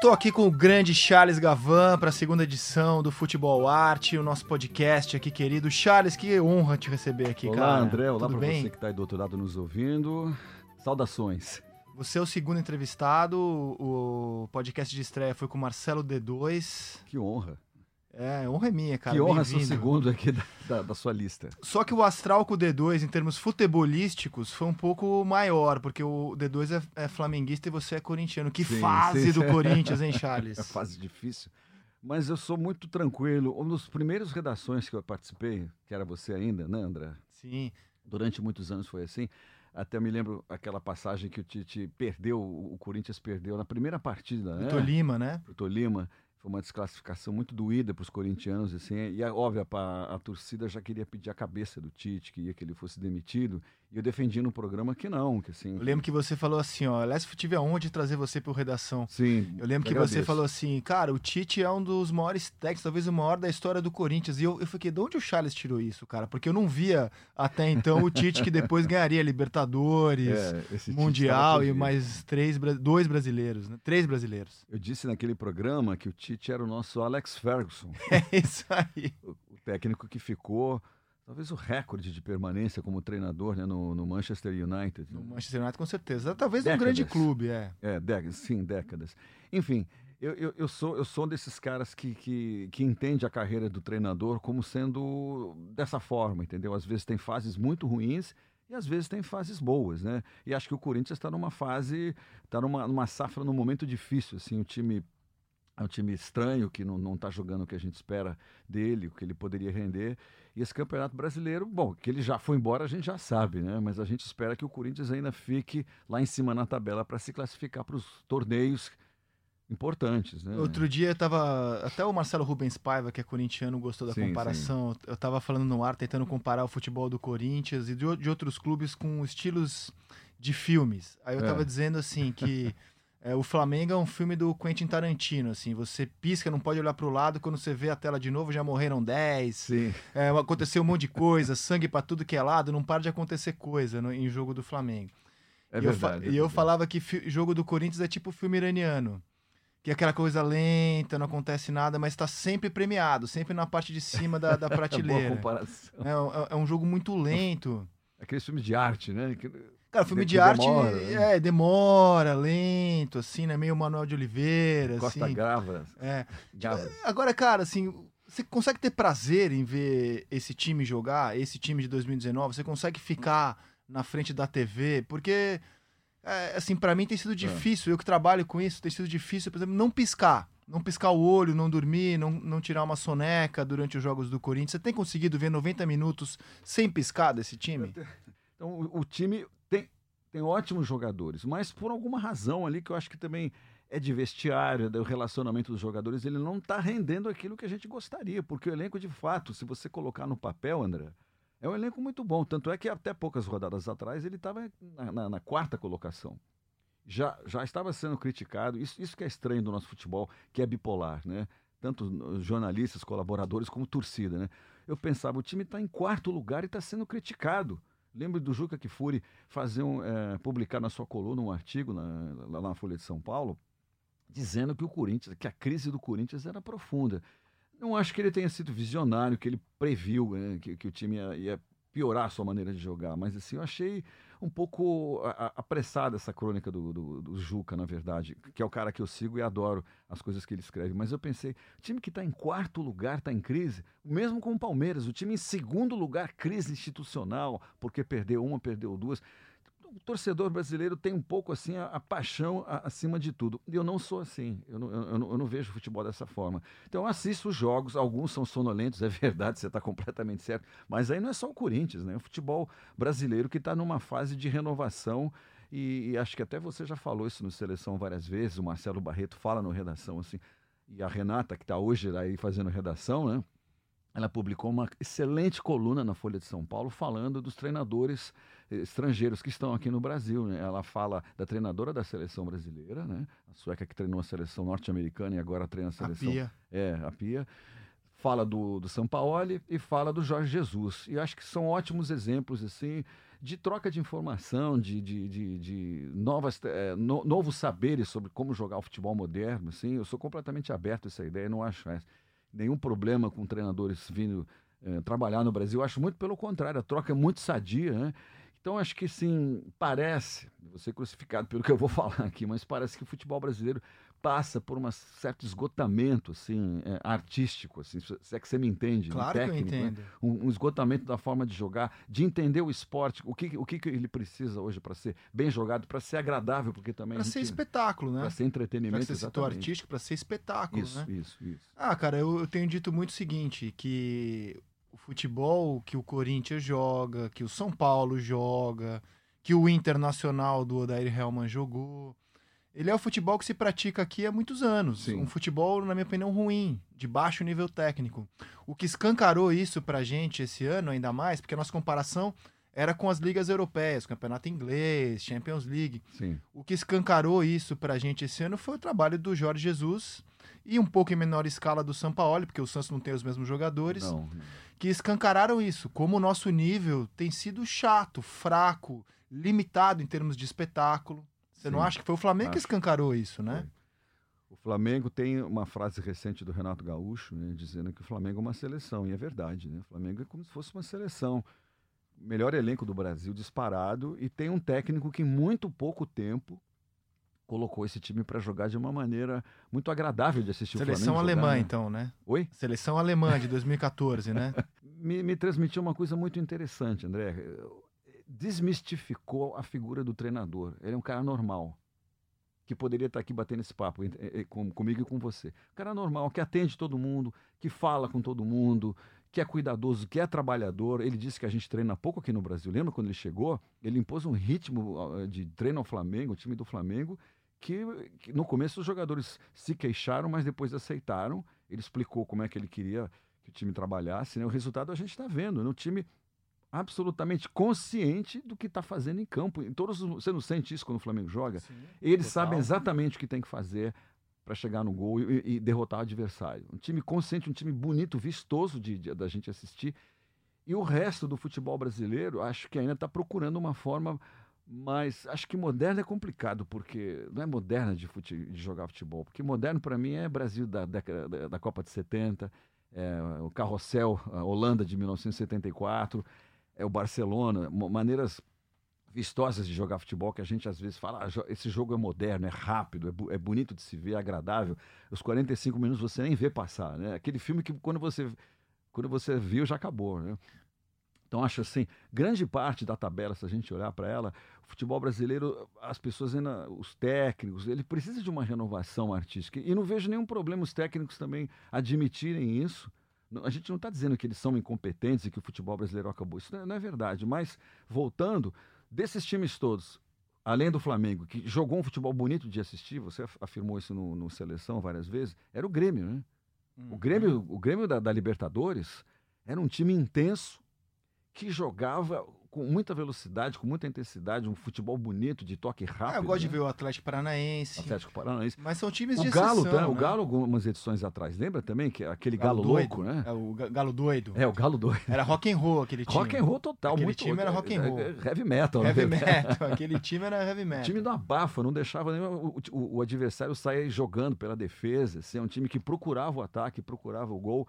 Estou aqui com o grande Charles Gavan para a segunda edição do Futebol Arte, o nosso podcast aqui, querido. Charles, que honra te receber aqui, olá, cara. Olá, André. Olá para você que está aí do outro lado nos ouvindo. Saudações. Você é o segundo entrevistado. O podcast de estreia foi com o Marcelo D2. Que honra. É, honra é minha, cara. Que honra ser o segundo aqui da, da, da, sua lista. Só que o astral com o D2, em termos futebolísticos, foi um pouco maior, porque o D2 é, é flamenguista e você é corintiano. Que sim, fase sim. do Corinthians, hein, Charles? É fase difícil. Mas eu sou muito tranquilo. Um dos primeiros redações que eu participei, que era você ainda, né, André? Sim. Durante muitos anos foi assim. Até me lembro aquela passagem que o Tite perdeu, o Corinthians perdeu na primeira partida, né? O Tolima, né? O Tolima. Foi uma desclassificação muito doída para os corintianos, assim, e é óbvio, a, a, torcida já queria pedir a cabeça do Tite, queria que ele fosse demitido, e eu defendi no programa que não, que assim... Eu lembro que você falou assim, ó, aliás, eu tive a honra de trazer você para Redação. Sim, Eu lembro que agradeço. você falou assim, cara, o Tite é um dos maiores técnicos, talvez o maior da história do Corinthians, e eu, eu fiquei, de onde o Charles tirou isso, cara? Porque eu não via até então o Tite que depois ganharia Libertadores, é, Mundial e mais três, dois brasileiros, né? Três brasileiros. Eu disse naquele programa que o Tite era o nosso Alex Ferguson. É isso aí. O técnico que ficou talvez o recorde de permanência como treinador né, no, no, Manchester United. No Manchester United, com certeza. Talvez décadas. um grande clube, é. É, décadas, sim, décadas. Enfim, eu, eu, eu, sou, eu sou desses caras que, que, que entende a carreira do treinador como sendo dessa forma, entendeu? Às vezes tem fases muito ruins e às vezes tem fases boas, né? E acho que o Corinthians está numa fase, está numa, numa safra, num momento difícil, assim, o time é um time estranho que não está jogando o que a gente espera dele, o que ele poderia render. E esse campeonato brasileiro, bom, que ele já foi embora, a gente já sabe, né? Mas a gente espera que o Corinthians ainda fique lá em cima na tabela para se classificar para os torneios importantes, né? Outro dia tava até o Marcelo Rubens Paiva, que é corintiano, gostou da sim, comparação. Sim. Eu estava falando no ar tentando comparar o futebol do Corinthians e de, de outros clubes com estilos de filmes. Aí eu estava é. dizendo assim que É, o Flamengo é um filme do Quentin Tarantino, assim, você pisca, não pode olhar para o lado, quando você vê a tela de novo já morreram 10, Sim. É, aconteceu um monte de coisa, sangue para tudo que é lado, não para de acontecer coisa no, em jogo do Flamengo. É e verdade. Eu, é e eu falava que jogo do Corinthians é tipo filme iraniano, que é aquela coisa lenta, não acontece nada, mas está sempre premiado, sempre na parte de cima da, da prateleira. Boa comparação. É, é, um jogo muito lento. Aquele filme de arte, né? Que... Cara, filme de, de arte demora, né? é, demora, lento, assim, né? Meio Manuel de Oliveira. Costa assim. Gravas. É. Agora, cara, assim, você consegue ter prazer em ver esse time jogar, esse time de 2019? Você consegue ficar na frente da TV? Porque, é, assim, para mim tem sido difícil. É. Eu que trabalho com isso, tem sido difícil, por exemplo, não piscar. Não piscar o olho, não dormir, não, não tirar uma soneca durante os jogos do Corinthians. Você tem conseguido ver 90 minutos sem piscar desse time? Então, o, o time tem, ótimos jogadores, mas por alguma razão ali que eu acho que também é de vestiário, do relacionamento dos jogadores, ele não está rendendo aquilo que a gente gostaria, porque o elenco, de fato, se você colocar no papel, André, é um elenco muito bom. Tanto é que até poucas rodadas atrás ele estava na, na, na, quarta colocação. Já, já estava sendo criticado. Isso, isso que é estranho do nosso futebol, que é bipolar, né? Tanto jornalistas, colaboradores, como torcida, né? Eu pensava, o time está em quarto lugar e está sendo criticado. Lembro do Juca Kifuri fazer um, é, publicar na sua coluna um artigo na, lá na Folha de São Paulo, dizendo que o Corinthians, que a crise do Corinthians era profunda. Não acho que ele tenha sido visionário, que ele previu né, que, que, o time ia, ia piorar a sua maneira de jogar, mas assim, eu achei um pouco apressada essa crônica do, do, do, Juca, na verdade, que é o cara que eu sigo e adoro as coisas que ele escreve. Mas eu pensei, o time que está em quarto lugar está em crise, mesmo com o Palmeiras, o time em segundo lugar, crise institucional, porque perdeu uma, perdeu duas o torcedor brasileiro tem um pouco assim a, a paixão a, acima de tudo. Eu não sou assim, eu não, eu, não, eu não vejo futebol dessa forma. Então eu assisto os jogos, alguns são sonolentos, é verdade, você está completamente certo, mas aí não é só o Corinthians, né? É o futebol brasileiro que está numa fase de renovação. E, e, acho que até você já falou isso no Seleção várias vezes, o Marcelo Barreto fala no Redação assim, e a Renata, que está hoje aí fazendo redação, né? ela publicou uma excelente coluna na Folha de São Paulo falando dos treinadores estrangeiros que estão aqui no Brasil. Né? Ela fala da treinadora da seleção brasileira, né? a sueca que treinou a seleção norte-americana e agora treina a seleção. A Pia. É, a Pia. fala do, do Sampaoli e fala do Jorge Jesus. E acho que são ótimos exemplos, assim, de troca de informação, de, de, de, de novas, é, no, novos saberes sobre como jogar o futebol moderno. Assim. Eu sou completamente aberto a essa ideia, não acho é, nenhum problema com treinadores vindo é, trabalhar no Brasil. Eu acho muito pelo contrário, a troca é muito sadia. Né? Então, acho que sim, parece, vou ser crucificado pelo que eu vou falar aqui, mas parece que o futebol brasileiro passa por um certo esgotamento assim, é, artístico, assim, se é que você me entende. Né, claro técnico, que eu né? entendo. Né? Um, um, esgotamento da forma de jogar, de entender o esporte, o que, o que ele precisa hoje para ser bem jogado, para ser agradável, porque também. Para ser espetáculo, né? Para ser entretenimento. Para ser setor artístico, para ser espetáculo. Isso, né? isso, isso. Ah, cara, eu, eu tenho dito muito o seguinte: que futebol que o Corinthians joga, que o São Paulo joga, que o Internacional do Odair Helman jogou. Ele é o futebol que se pratica aqui há muitos anos. Sim. Um futebol, na minha opinião, ruim, de baixo nível técnico. O que escancarou isso pra gente esse ano, ainda mais, porque a nossa comparação era com as ligas europeias, Campeonato Inglês, Champions League. Sim. O que escancarou isso pra gente esse ano foi o trabalho do Jorge Jesus e um pouco em menor escala do Sampaoli, porque o Santos não tem os mesmos jogadores. Não que escancararam isso, como o nosso nível tem sido chato, fraco, limitado em termos de espetáculo. Você Sim, não acha que foi o Flamengo acho. que escancarou isso, né? Foi. O Flamengo tem uma frase recente do Renato Gaúcho, né, dizendo que o Flamengo é uma seleção, e é verdade, né? O Flamengo é como se fosse uma seleção. Melhor elenco do Brasil, disparado, e tem um técnico que em muito pouco tempo colocou esse time para jogar de uma maneira muito agradável de assistir Seleção o Flamengo alemã, jogar, né? então, né? Oi? Seleção alemã de 2014, né? me, me transmitiu uma coisa muito interessante, André. Desmistificou a figura do treinador. Ele é um cara normal, que poderia estar aqui batendo esse papo com, comigo e com você. Um cara normal, que atende todo mundo, que fala com todo mundo, que é cuidadoso, que é trabalhador. Ele disse que a gente treina pouco aqui no Brasil. Lembra quando ele chegou? Ele impôs um ritmo de treino ao Flamengo, o time do Flamengo, que, que, no começo os jogadores se queixaram, mas depois aceitaram. Ele explicou como é que ele queria que o time trabalhasse. Né? O resultado a gente está vendo. Né? O time absolutamente consciente do que está fazendo em campo. Em todos, você não sente isso quando o Flamengo joga? Sim, Eles total. sabem exatamente o que tem que fazer para chegar no gol e, e, derrotar o adversário. Um time consciente, um time bonito, vistoso de, de, da gente assistir. E o resto do futebol brasileiro, acho que ainda está procurando uma forma mas acho que moderno é complicado, porque não é moderna de, fute, de jogar futebol, porque moderno para mim é Brasil da década da, da Copa de 70, é, o Carrossel, a Holanda de 1974, é o Barcelona, maneiras vistosas de jogar futebol que a gente às vezes fala, ah, esse jogo é moderno, é rápido, é, bu é, bonito de se ver, é agradável. Os 45 minutos você nem vê passar, né? Aquele filme que quando você quando você viu já acabou, né? Então, acho assim, grande parte da tabela, se a gente olhar para ela, o futebol brasileiro, as pessoas ainda, os técnicos, ele precisa de uma renovação artística. E não vejo nenhum problema os técnicos também admitirem isso. A gente não está dizendo que eles são incompetentes e que o futebol brasileiro acabou. Isso não é, é verdade. Mas, voltando, desses times todos, além do Flamengo, que jogou um futebol bonito de assistir, você afirmou isso no, no Seleção várias vezes, era o Grêmio, né? Hum. O Grêmio, o Grêmio da, da Libertadores era um time intenso, que jogava com muita velocidade, com muita intensidade, um futebol bonito, de toque rápido. É, eu gosto né? de ver o Atlético Paranaense. Atlético Paranaense. Mas são times o de Galo, exceção, tá, né? O Galo, algumas edições atrás, lembra também? que Aquele Galo, Galo louco, né? É, o Galo doido. É, o Galo doido. Era rock and roll aquele time. Rock and roll total. Aquele muito, time era rock and roll. É, heavy metal. Heavy né? metal. aquele time era heavy metal. O time não abafa, não deixava nem o, o, o adversário sair jogando pela defesa. Assim, é um time que procurava o ataque, procurava o gol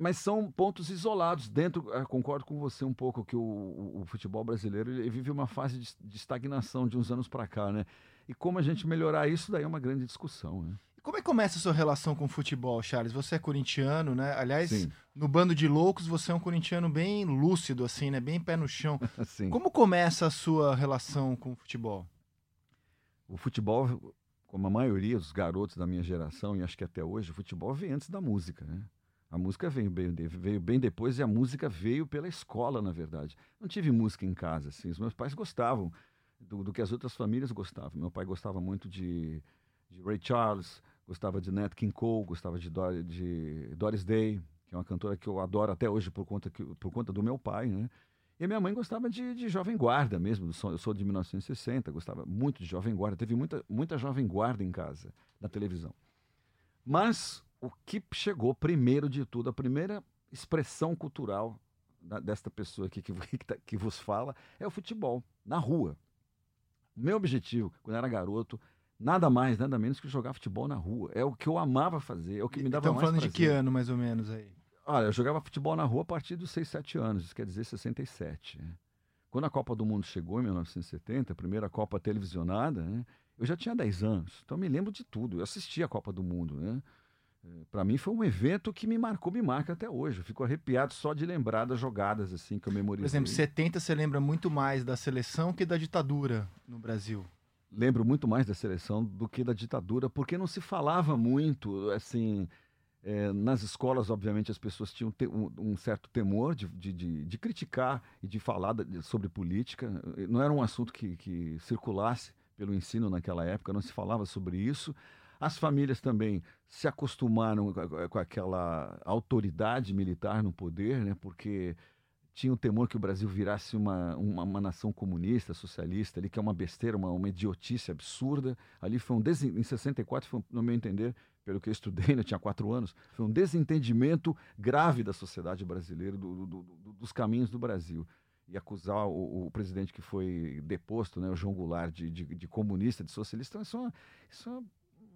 mas são pontos isolados dentro. Eh, concordo com você um pouco que o, o, o futebol brasileiro vive uma fase de, de estagnação de uns anos para cá, né? E como a gente melhorar isso, daí é uma grande discussão, né? Como é que começa a sua relação com o futebol, Charles? Você é corintiano, né? Aliás, Sim. no bando de loucos, você é um corintiano bem lúcido, assim, né? Bem pé no chão. Como começa a sua relação com o futebol? O futebol, como a maioria dos garotos da minha geração, e acho que até hoje, o futebol vem antes da música, né? A música veio bem, veio bem depois e a música veio pela escola, na verdade. Não tive música em casa, assim. Os meus pais gostavam do, do que as outras famílias gostavam. Meu pai gostava muito de, de Ray Charles, gostava de Nat King Cole, gostava de, Dor, de Doris Day, que é uma cantora que eu adoro até hoje por conta, que, por conta do meu pai, né? E a minha mãe gostava de, de Jovem Guarda mesmo. Eu sou de 1960, gostava muito de Jovem Guarda. Teve muita, muita Jovem Guarda em casa, na televisão. Mas o que chegou primeiro de tudo, a primeira expressão cultural da, desta pessoa aqui que, que, tá, que vos fala é o futebol, na rua. O meu objetivo, quando era garoto, nada mais, nada menos que jogar futebol na rua. É o que eu amava fazer, é o que me dava Estamos mais falando prazer. de que ano, mais ou menos, aí? Olha, eu jogava futebol na rua a partir dos 6, 7 anos, isso quer dizer 67. Né? Quando a Copa do Mundo chegou em 1970, a primeira Copa televisionada, né? eu já tinha 10 anos, então eu me lembro de tudo. Eu assisti a Copa do Mundo. Né? Para mim foi um evento que me marcou, me marca até hoje. Eu fico arrepiado só de lembrar das jogadas assim que eu memorizei. Por exemplo, 70 você lembra muito mais da seleção que da ditadura no Brasil. Lembro muito mais da seleção do que da ditadura, porque não se falava muito, assim, é, nas escolas, obviamente, as pessoas tinham te, um, um, certo temor de, de, de, de, criticar e de falar sobre política. Não era um assunto que, que circulasse pelo ensino naquela época, não se falava sobre isso. As famílias também se acostumaram com aquela autoridade militar no poder, né? porque tinha o temor que o Brasil virasse uma, uma, uma, nação comunista, socialista, ali, que é uma besteira, uma, uma idiotice absurda. Ali foi um des... em 64, foi, no meu entender, pelo que eu estudei, eu tinha quatro anos, foi um desentendimento grave da sociedade brasileira, do, do, do, dos caminhos do Brasil. E acusar o, o, presidente que foi deposto, né, o João Goulart, de, de, de comunista, de socialista, isso é uma, isso é uma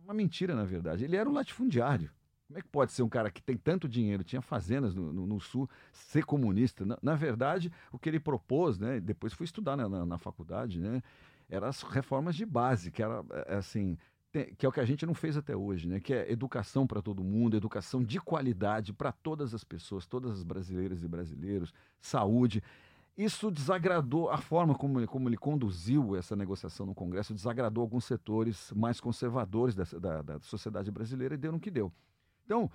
uma mentira, na verdade. Ele era um latifundiário. Como é que pode ser um cara que tem tanto dinheiro, tinha fazendas no, no, no Sul, ser comunista? Na, na, verdade, o que ele propôs, né, depois fui estudar na, na, na faculdade, né, eram as reformas de base, que era é, assim, tem, que é o que a gente não fez até hoje, né, que é educação para todo mundo, educação de qualidade para todas as pessoas, todas as brasileiras e brasileiros, saúde. Isso desagradou a forma como ele, como ele conduziu essa negociação no Congresso, desagradou alguns setores mais conservadores dessa, da, da sociedade brasileira e deu no que deu. Então,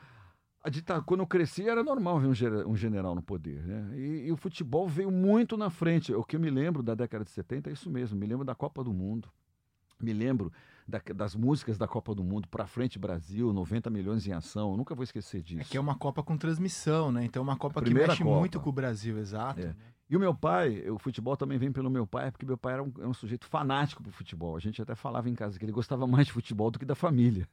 ditadura, quando eu cresci, era normal ver um, um general no poder. Né? E, e, o futebol veio muito na frente. O que eu me lembro da década de 70 é isso mesmo. Me lembro da Copa do Mundo. Me lembro da, das músicas da Copa do Mundo, Pra Frente Brasil, 90 milhões em ação. Eu nunca vou esquecer disso. É que é uma Copa com transmissão, né? Então é uma Copa que mexe Copa. muito com o Brasil, exato. É. Né? E o meu pai, o futebol também vem pelo meu pai, porque meu pai era um, era um sujeito fanático pro futebol. A gente até falava em casa que ele gostava mais de futebol do que da família.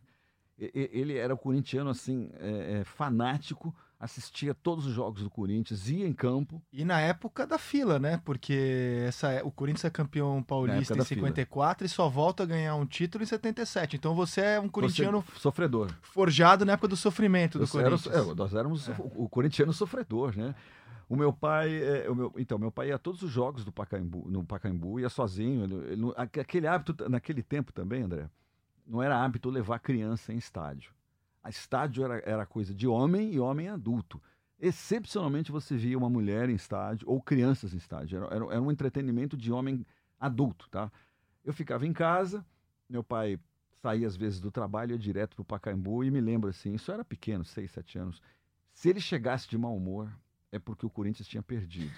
Ele era corintiano, assim, é, é, fanático, assistia todos os jogos do Corinthians, ia em campo. E na época da fila, né? Porque essa, é, o Corinthians é campeão paulista em 54 fila. e só volta a ganhar um título em 77. Então você é um corintiano. Você, sofredor. Forjado na época do sofrimento do Eu Corinthians. Era, é, nós éramos é. o, o corintiano sofredor, né? O meu pai, é, o meu, então, meu pai ia a todos os jogos do Pacaembu, no Pacaembu, ia sozinho. Ele, ele, aquele hábito, naquele tempo também, André, não era hábito levar criança em estádio. A estádio era, era coisa de homem e homem adulto. Excepcionalmente você via uma mulher em estádio ou crianças em estádio. Era, era, era um entretenimento de homem adulto, tá? Eu ficava em casa, meu pai saía às vezes do trabalho, ia direto para o Pacaembu e me lembro assim, isso era pequeno, seis, sete anos. Se ele chegasse de mau humor, é porque o Corinthians tinha perdido.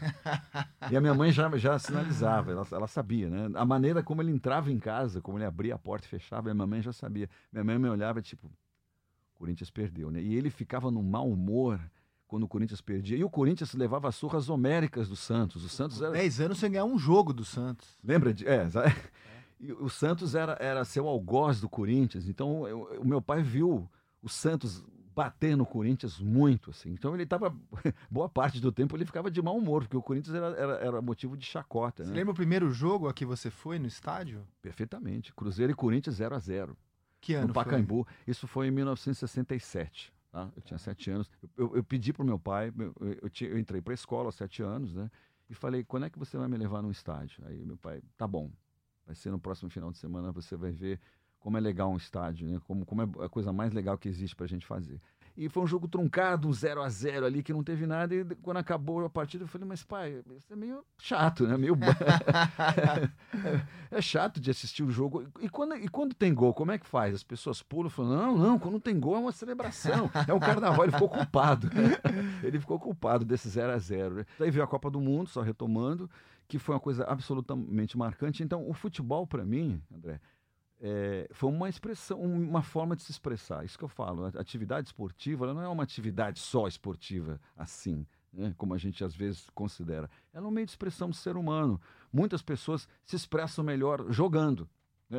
e a minha mãe já, já sinalizava, ela, ela sabia, né? A maneira como ele entrava em casa, como ele abria a porta e fechava, a minha mãe já sabia. Minha mãe me olhava tipo, o Corinthians perdeu, né? E ele ficava no mau humor quando o Corinthians perdia. E o Corinthians levava surras homéricas do Santos. O Santos era... 10 anos sem ganhar um jogo do Santos. Lembra de... É, e o Santos era, era seu algoz do Corinthians. Então, eu, o meu pai viu o Santos bater no Corinthians muito, assim. Então ele estava, boa parte do tempo ele ficava de mau humor, porque o Corinthians era, era, era motivo de chacota. Você né? lembra o primeiro jogo a que você foi no estádio? Perfeitamente. Cruzeiro e Corinthians 0 a 0 Que ano No Pacaembu. Foi? Isso foi em 1967. Tá? Eu tinha sete anos. Eu, eu, eu pedi para o meu pai, eu, eu, eu entrei para a escola aos sete anos, né? E falei, quando é que você vai me levar num estádio? Aí meu pai, tá bom. Vai ser no próximo final de semana, você vai ver como é legal um estádio, né? como, como é a coisa mais legal que existe para a gente fazer. E foi um jogo truncado, um 0 a 0 ali, que não teve nada. E quando acabou a partida, eu falei, mas pai, isso é meio chato, né? Meio. é, é chato de assistir o jogo. E quando, e quando tem gol, como é que faz? As pessoas pulam falam, não, não, quando tem gol é uma celebração. É um carnaval. Ele ficou culpado. Ele ficou culpado desse 0 a 0 né? Daí veio a Copa do Mundo, só retomando, que foi uma coisa absolutamente marcante. Então, o futebol, para mim, André, é, foi uma expressão, uma forma de se expressar. Isso que eu falo. A atividade esportiva ela não é uma atividade só esportiva assim, né, como a gente às vezes considera. Ela é um meio de expressão do ser humano. Muitas pessoas se expressam melhor jogando. Né?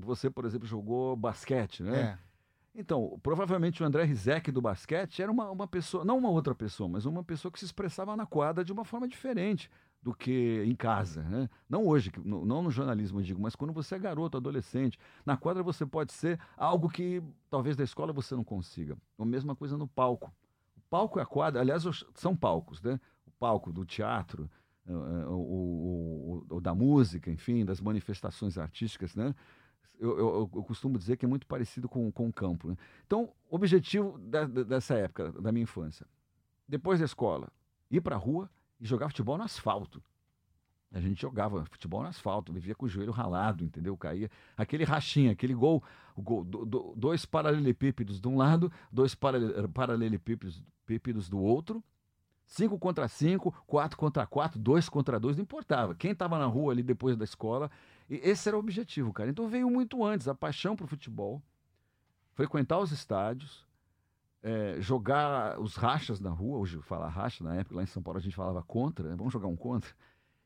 Você, por exemplo, jogou basquete, né? É. Então, provavelmente o André Rizek do basquete era uma, uma pessoa, não uma outra pessoa, mas uma pessoa que se expressava na quadra de uma forma diferente do que em casa. Né? Não hoje, não no jornalismo, eu digo, mas quando você é garoto, adolescente. Na quadra você pode ser algo que talvez da escola você não consiga. A mesma coisa no palco. O palco e a quadra, aliás, são palcos, né? O palco do teatro, o, o, o, o da música, enfim, das manifestações artísticas, né? eu, eu, eu, costumo dizer que é muito parecido com, com o campo. Né? Então, objetivo da, dessa época, da minha infância, depois da escola, ir para a rua e jogar futebol no asfalto. A gente jogava futebol no asfalto, vivia com o joelho ralado, entendeu? Caía aquele rachinha, aquele gol, gol do, do, dois paralelepípedos de um lado, dois paralelepípedos do outro, cinco contra cinco, quatro contra quatro, dois contra dois, não importava. Quem estava na rua ali depois da escola esse era o objetivo, cara. Então veio muito antes a paixão pro futebol, frequentar os estádios, é, jogar os rachas na rua. Hoje fala racha, na época lá em São Paulo a gente falava contra, né? vamos jogar um contra.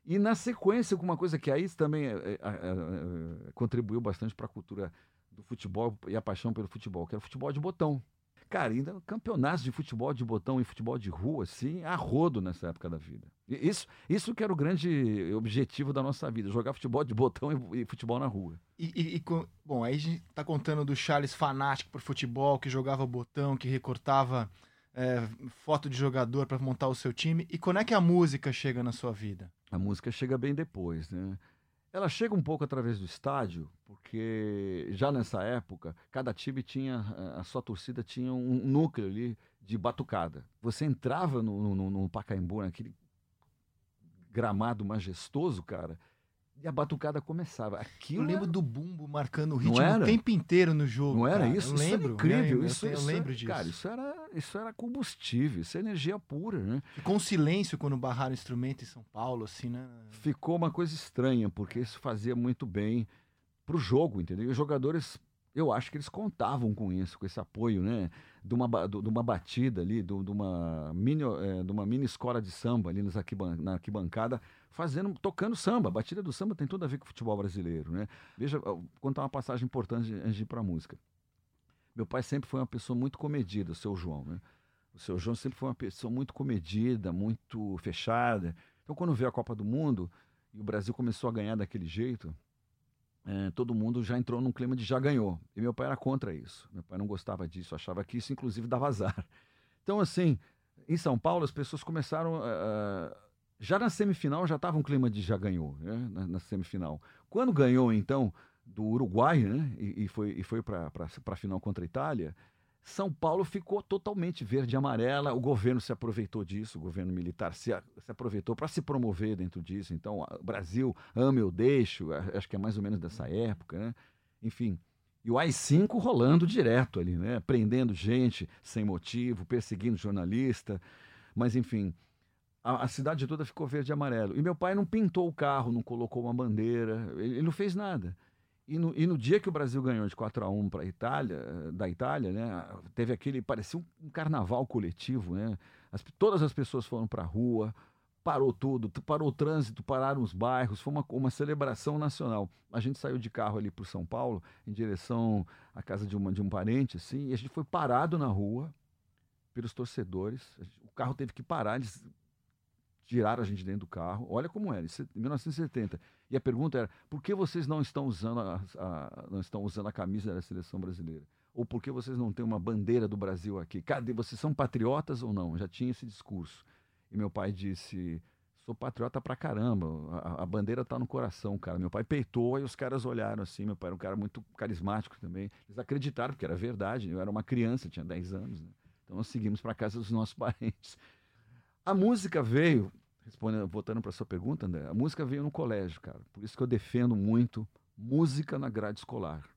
E na sequência, alguma coisa que aí também é, é, contribuiu bastante para a cultura do futebol e a paixão pelo futebol, que era o futebol de botão. Cara, ainda campeonatos de futebol de botão e futebol de rua, assim, a rodo nessa época da vida. Isso, isso que era o grande objetivo da nossa vida, jogar futebol de botão e, e futebol na rua. E, e, e, bom, aí a gente tá contando do Charles fanático por futebol, que jogava botão, que recortava é, foto de jogador para montar o seu time. E quando é que a música chega na sua vida? A música chega bem depois, né? Ela chega um pouco através do estádio, porque já nessa época, cada time tinha, a sua torcida tinha um núcleo ali de batucada. Você entrava no, no, no Pacaembu, naquele gramado majestoso, cara, e a batucada começava. Aquilo eu lembro era... do bumbo marcando o ritmo o tempo inteiro no jogo. Não era cara. isso? Eu isso lembro. incrível. Eu, isso, eu, isso lembro era, disso. Cara, isso era, isso era combustível, isso é energia pura, né? com silêncio quando barraram o instrumento em São Paulo, assim, né? Ficou uma coisa estranha, porque isso fazia muito bem pro jogo, entendeu? E os jogadores eu acho que eles contavam com isso, com esse apoio, né? De uma, de uma batida ali, de, uma mini, é, de uma mini escola de samba ali nos arquiban na arquibancada, fazendo, tocando samba. A batida do samba tem tudo a ver com o futebol brasileiro, né? Veja, vou contar uma passagem importante antes de ir para a música. Meu pai sempre foi uma pessoa muito comedida, o seu João, né? O seu João sempre foi uma pessoa muito comedida, muito fechada. Então, quando veio a Copa do Mundo e o Brasil começou a ganhar daquele jeito, é, todo mundo já entrou num clima de já ganhou. E meu pai era contra isso. Meu pai não gostava disso, achava que isso, inclusive, dava azar. Então, assim, em São Paulo, as pessoas começaram. Uh, já na semifinal já estava um clima de já ganhou, né? na, na, semifinal. Quando ganhou, então, do Uruguai, né? E, e foi, e foi para a final contra a Itália, são Paulo ficou totalmente verde e amarela. O governo se aproveitou disso, o governo militar se, se aproveitou para se promover dentro disso. Então, o Brasil ama eu deixo, acho que é mais ou menos dessa época, né? Enfim. E o AI-5 rolando direto ali, né? Prendendo gente sem motivo, perseguindo jornalista. Mas, enfim, a, a, cidade toda ficou verde e amarelo. E meu pai não pintou o carro, não colocou uma bandeira, ele, ele não fez nada. E no, e no, dia que o Brasil ganhou de 4 a 1 para Itália, da Itália, né, teve aquele, parecia um carnaval coletivo, né? As, todas as pessoas foram para a rua, parou tudo, parou o trânsito, pararam os bairros, foi uma, uma celebração nacional. A gente saiu de carro ali para São Paulo, em direção à casa de, uma, de um parente, assim, e a gente foi parado na rua pelos torcedores. O carro teve que parar, eles tiraram a gente dentro do carro. Olha como era, em 1970. E a pergunta era: por que vocês não estão usando a, a, não estão usando a camisa da seleção brasileira? Ou por que vocês não têm uma bandeira do Brasil aqui? Cadê? Vocês são patriotas ou não? Já tinha esse discurso. E meu pai disse: sou patriota pra caramba. A, a bandeira tá no coração, cara. Meu pai peitou e os caras olharam assim. Meu pai era um cara muito carismático também. Eles acreditaram, porque era verdade. Eu era uma criança, tinha 10 anos. Né? Então nós seguimos para casa dos nossos parentes. A música veio, respondendo, voltando para sua pergunta, André, a música veio no colégio, cara. Por isso que eu defendo muito música na grade escolar.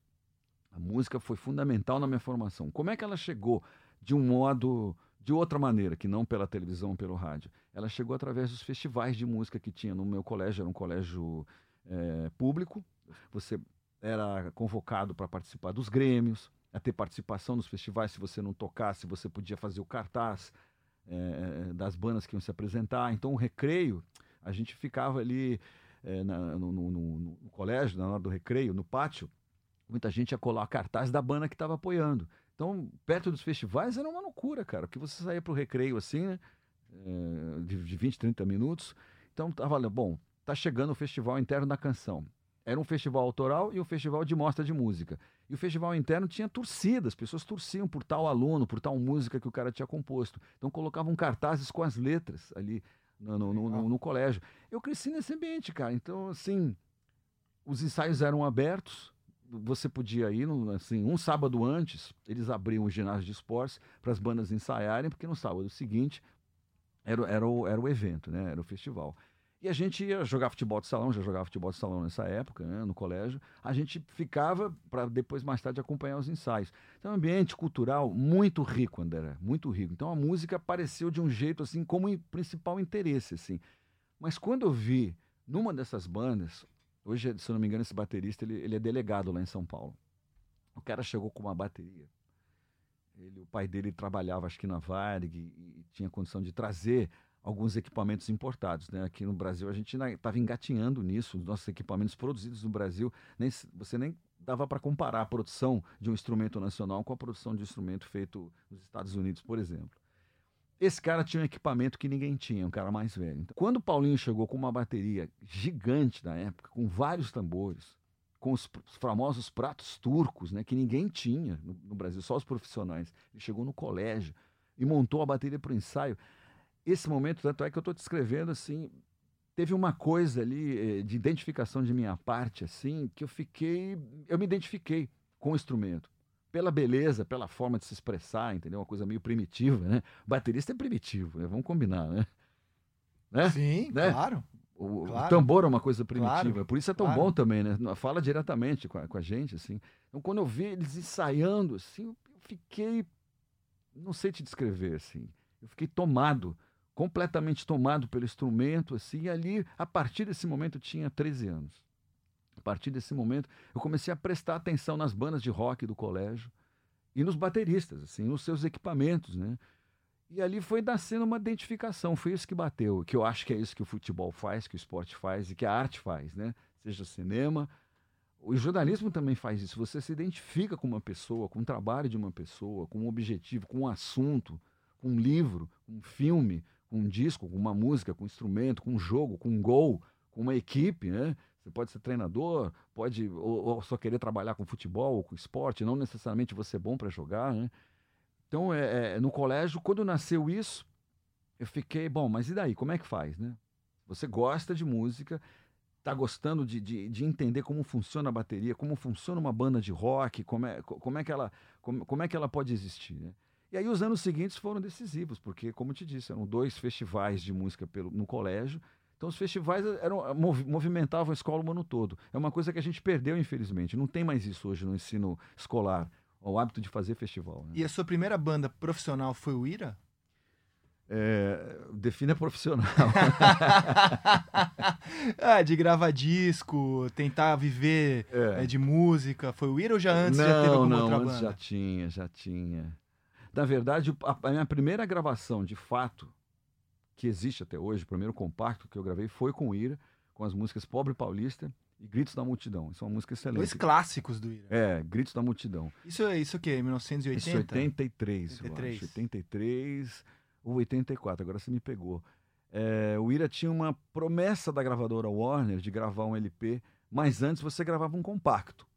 A música foi fundamental na minha formação. Como é que ela chegou de um modo, de outra maneira, que não pela televisão, pelo rádio? Ela chegou através dos festivais de música que tinha no meu colégio, era um colégio é, público. Você era convocado para participar dos grêmios, a ter participação nos festivais. Se você não tocasse, você podia fazer o cartaz é, das bandas que iam se apresentar. Então, o recreio, a gente ficava ali é, na, no, no, no, no, colégio, na hora do recreio, no pátio, muita gente ia colar cartaz da banda que estava apoiando. Então, perto dos festivais era uma loucura, cara, porque você saía pro recreio assim, né? É, de, de 20, 30 minutos. Então, tava, bom, tá chegando o Festival Interno da Canção. Era um festival autoral e um festival de mostra de música. E o festival interno tinha torcidas, pessoas torciam por tal aluno, por tal música que o cara tinha composto. Então colocavam cartazes com as letras ali no, no, no, no colégio. Eu cresci nesse ambiente, cara. Então, assim, os ensaios eram abertos, você podia ir, assim, um sábado antes, eles abriam o ginásio de esportes para as bandas ensaiarem, porque no sábado seguinte era, era, o, era o evento, né? Era o festival. E a gente ia jogar futebol de salão, já jogava futebol de salão nessa época, né, no colégio. A gente ficava para depois, mais tarde, acompanhar os ensaios. Então, um ambiente cultural muito rico, André, muito rico. Então, a música apareceu de um jeito, assim, como principal interesse, assim. Mas quando eu vi, numa dessas bandas, hoje, se eu não me engano, esse baterista, ele, ele é delegado lá em São Paulo. O cara chegou com uma bateria. Ele, o pai dele trabalhava, acho que na Varg, e, e tinha condição de trazer alguns equipamentos importados. Né? Aqui no Brasil a gente estava engatinhando nisso, os nossos equipamentos produzidos no Brasil, nem, você nem dava para comparar a produção de um instrumento nacional com a produção de um instrumento feito nos Estados Unidos, por exemplo. Esse cara tinha um equipamento que ninguém tinha, um cara mais velho. Então, quando o Paulinho chegou com uma bateria gigante na época, com vários tambores, com os, os famosos pratos turcos, né, que ninguém tinha no, no Brasil, só os profissionais, ele chegou no colégio e montou a bateria para o ensaio esse momento, tanto é que eu estou descrevendo assim, teve uma coisa ali eh, de identificação de minha parte, assim, que eu fiquei, eu me identifiquei com o instrumento. Pela beleza, pela forma de se expressar, entendeu? Uma coisa meio primitiva, né? Baterista é primitivo, né? vamos combinar, né? né? Sim, né? claro. O, claro. o, tambor é uma coisa primitiva, claro, por isso é tão claro. bom também, né? Fala diretamente com a, com a gente, assim. Então, quando eu vi eles ensaiando, assim, eu fiquei, não sei te descrever, assim, eu fiquei tomado completamente tomado pelo instrumento, assim, e ali, a partir desse momento, eu tinha 13 anos. A partir desse momento, eu comecei a prestar atenção nas bandas de rock do colégio e nos bateristas, assim, nos seus equipamentos, né? E ali foi nascendo uma identificação, foi isso que bateu, que eu acho que é isso que o futebol faz, que o esporte faz e que a arte faz, né? Seja cinema, o jornalismo também faz isso. Você se identifica com uma pessoa, com o trabalho de uma pessoa, com um objetivo, com um assunto, com um livro, com um filme, com um disco, com uma música, com um instrumento, com um jogo, com um gol, com uma equipe, né? Você pode ser treinador, pode ou, ou só querer trabalhar com futebol ou com esporte, não necessariamente você é bom para jogar, né? Então, é, é, no colégio, quando nasceu isso, eu fiquei, bom, mas e daí? Como é que faz, né? Você gosta de música, está gostando de, de, de, entender como funciona a bateria, como funciona uma banda de rock, como é, como é, que, ela, como, como é que ela pode existir, né? E aí os anos seguintes foram decisivos, porque, como eu te disse, eram dois festivais de música pelo, no colégio. Então os festivais eram, movimentavam a escola o ano todo. É uma coisa que a gente perdeu, infelizmente. Não tem mais isso hoje no ensino escolar, o hábito de fazer festival. Né? E a sua primeira banda profissional foi o Ira? É, defina profissional. ah, de gravar disco, tentar viver é. É, de música. Foi o Ira ou já antes não, já teve alguma não, outra banda? já tinha, já tinha. Na verdade, a, minha primeira gravação, de fato, que existe até hoje, o primeiro compacto que eu gravei foi com o Ira, com as músicas Pobre Paulista e Gritos da Multidão. Isso é uma música excelente. Dois clássicos do Ira. É, Gritos da Multidão. Isso é isso o quê? 1980? Isso é 83, 83. eu acho. 83 ou 84, agora você me pegou. É, o Ira tinha uma promessa da gravadora Warner de gravar um LP, mas antes você gravava um compacto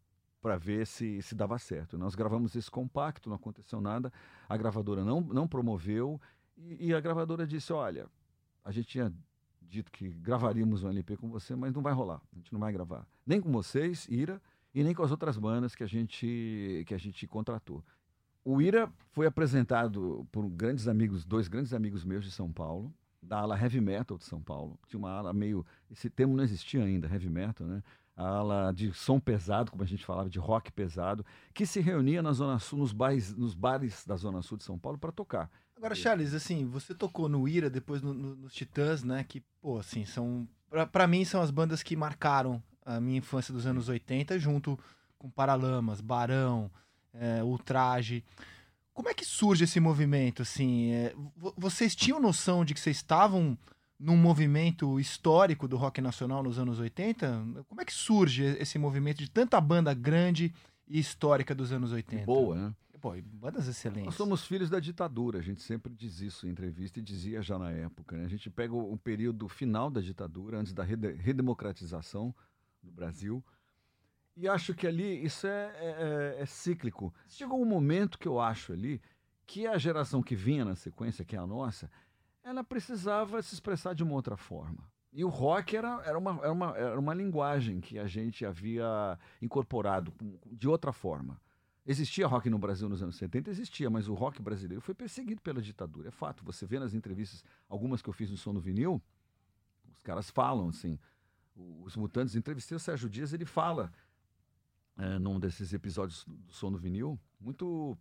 para ver se, se dava certo. Nós gravamos esse compacto, não aconteceu nada, a gravadora não, não promoveu e, e a gravadora disse: Olha, a gente tinha dito que gravaríamos um LP com você, mas não vai rolar, a gente não vai gravar. Nem com vocês, Ira, e nem com as outras bandas que a gente, que a gente contratou. O Ira foi apresentado por grandes amigos, dois grandes amigos meus de São Paulo, da ala heavy metal de São Paulo. Tinha uma ala meio. Esse termo não existia ainda, heavy metal, né? A ala de som pesado, como a gente falava, de rock pesado, que se reunia na Zona Sul, nos bares, nos bares da Zona Sul de São Paulo para tocar. Agora, Charles, assim, você tocou no Ira, depois no, no, nos Titãs, né? Que, pô, assim, são. para mim, são as bandas que marcaram a minha infância dos anos 80, junto com Paralamas, Barão, é, Ultraje. Como é que surge esse movimento, assim? É, vocês tinham noção de que vocês estavam num movimento histórico do rock nacional nos anos 80? Como é que surge esse movimento de tanta banda grande e histórica dos anos 80? Boa, né? Pô, bandas excelentes. Nós somos filhos da ditadura, a gente sempre diz isso em entrevista e dizia já na época. Né? A gente pega o, o período final da ditadura, antes da rede, redemocratização do Brasil, e acho que ali isso é, é, é, é cíclico. Chegou um momento que eu acho ali que a geração que vinha na sequência, que é a nossa, ela precisava se expressar de uma outra forma. E o rock era, era, uma, era, uma, era uma linguagem que a gente havia incorporado de outra forma. Existia rock no Brasil nos anos 70? Existia, mas o rock brasileiro foi perseguido pela ditadura. É fato. Você vê nas entrevistas, algumas que eu fiz no Som do Vinil, os caras falam assim. Os Mutantes, entrevistei o Sérgio Dias, ele fala é, num desses episódios do Som do Vinil, muito,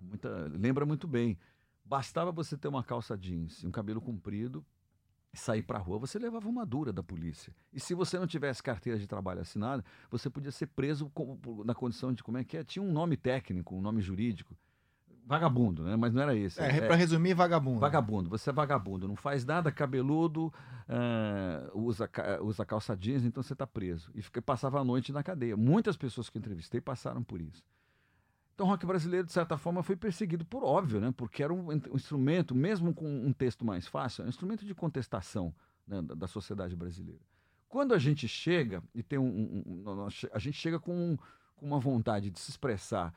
muita, lembra muito bem. Bastava você ter uma calça jeans e um cabelo comprido sair para a rua, você levava uma dura da polícia. E se você não tivesse carteira de trabalho assinada, você podia ser preso com, na condição de como é que é? Tinha um nome técnico, um nome jurídico. Vagabundo, né? Mas não era esse. É, é para resumir, vagabundo. Vagabundo. Você é vagabundo, não faz nada, cabeludo, uh, usa, usa calça jeans, então você está preso. E fica, passava a noite na cadeia. Muitas pessoas que entrevistei passaram por isso. Então, o rock brasileiro, de certa forma, foi perseguido por óbvio, né? porque era um, um instrumento, mesmo com um texto mais fácil, um instrumento de contestação né, da, da, sociedade brasileira. Quando a gente chega e tem um, um, a gente chega com, com, uma vontade de se expressar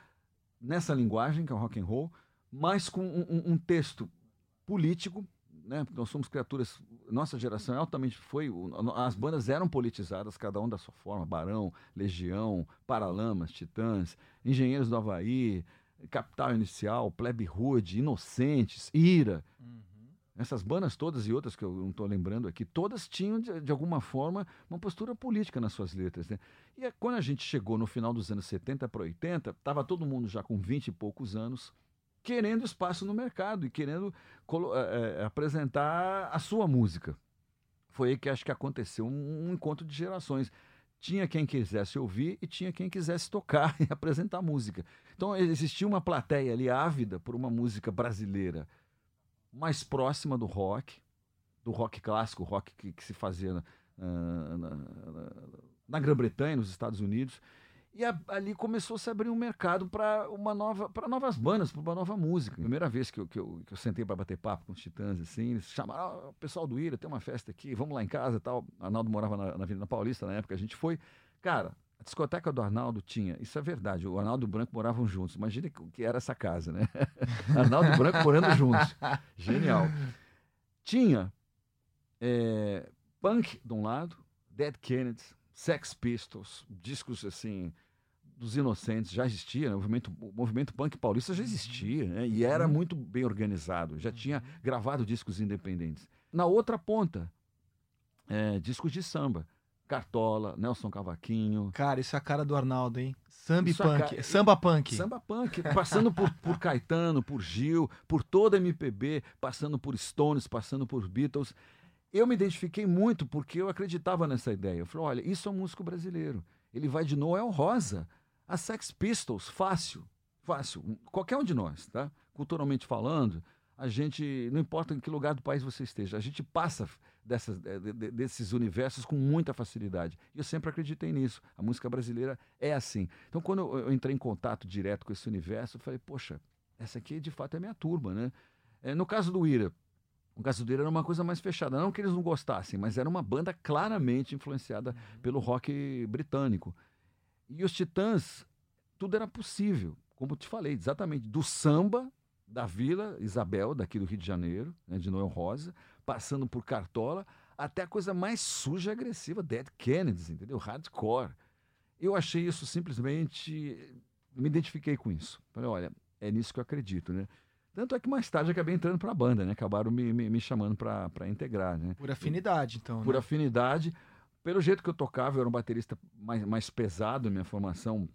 nessa linguagem que é o rock and roll, mas com um texto político né? Porque nós somos criaturas, nossa geração é altamente foi, as bandas eram politizadas, cada um da sua forma, Barão, Legião, Paralamas, Titãs, Engenheiros do Havaí, Capital Inicial, Plebe Rude, Inocentes, Ira. Uhum. Essas bandas todas e outras que eu não estou lembrando aqui, todas tinham, de, de, alguma forma, uma postura política nas suas letras. Né? E é, quando a gente chegou no final dos anos 70 para 80, estava todo mundo já com 20 e poucos anos, querendo espaço no mercado e querendo é, apresentar a sua música. Foi aí que acho que aconteceu um, um encontro de gerações. Tinha quem quisesse ouvir e tinha quem quisesse tocar e apresentar música. Então existia uma plateia ali ávida por uma música brasileira mais próxima do rock, do rock clássico, rock que, que se fazia na, na, na, na Grã-Bretanha, nos Estados Unidos. E a, ali começou a se abrir um mercado para uma nova, para novas bandas, para uma nova música. Primeira vez que eu, que eu, que eu sentei para bater papo com os Titãs, assim, eles chamaram, o pessoal do Ira, tem uma festa aqui, vamos lá em casa e tal. Arnaldo morava na, na Avenida Paulista na época, a gente foi. Cara, a discoteca do Arnaldo tinha, isso é verdade, o Arnaldo e o Branco moravam juntos. Imagina o que era essa casa, né? Arnaldo e Branco morando juntos. Genial. Tinha é, punk de um lado, Dead Kennedys, Sex Pistols, discos assim, dos inocentes já existia, né? o, movimento, o movimento punk paulista já existia, né? e era uhum. muito bem organizado, já tinha gravado discos independentes. Na outra ponta, é, discos de samba. Cartola, Nelson Cavaquinho. Cara, isso é a cara do Arnaldo, hein? Samba punk. Ca... Samba punk. Samba punk. Passando por, por Caetano, por Gil, por toda a MPB, passando por Stones, passando por Beatles. Eu me identifiquei muito porque eu acreditava nessa ideia. Eu falei, olha, isso é um músico brasileiro. Ele vai de Noel Rosa a Sex Pistols, fácil, fácil. Qualquer um de nós, tá? Culturalmente falando, a gente, não importa em que lugar do país você esteja, a gente passa dessas, desses universos com muita facilidade. E eu sempre acreditei nisso. A música brasileira é assim. Então, quando eu entrei em contato direto com esse universo, eu falei, poxa, essa aqui de fato é minha turma, né? É, no caso do Ira, o caso do Ira era uma coisa mais fechada. Não que eles não gostassem, mas era uma banda claramente influenciada uhum. pelo rock britânico. E os Titãs, tudo era possível, como te falei, exatamente, do samba da Vila Isabel, daqui do Rio de Janeiro, né, de Noel Rosa, passando por Cartola, até a coisa mais suja e agressiva, Dead Kennedys, entendeu? Hardcore. Eu achei isso simplesmente. Me identifiquei com isso. Falei, olha, é nisso que eu acredito, né? Tanto é que mais tarde acabei entrando para a banda, né? Acabaram me, me, me chamando para integrar, né? Por afinidade, então. Por né? afinidade. Pelo jeito que eu tocava, eu era um baterista mais, mais pesado, minha formação.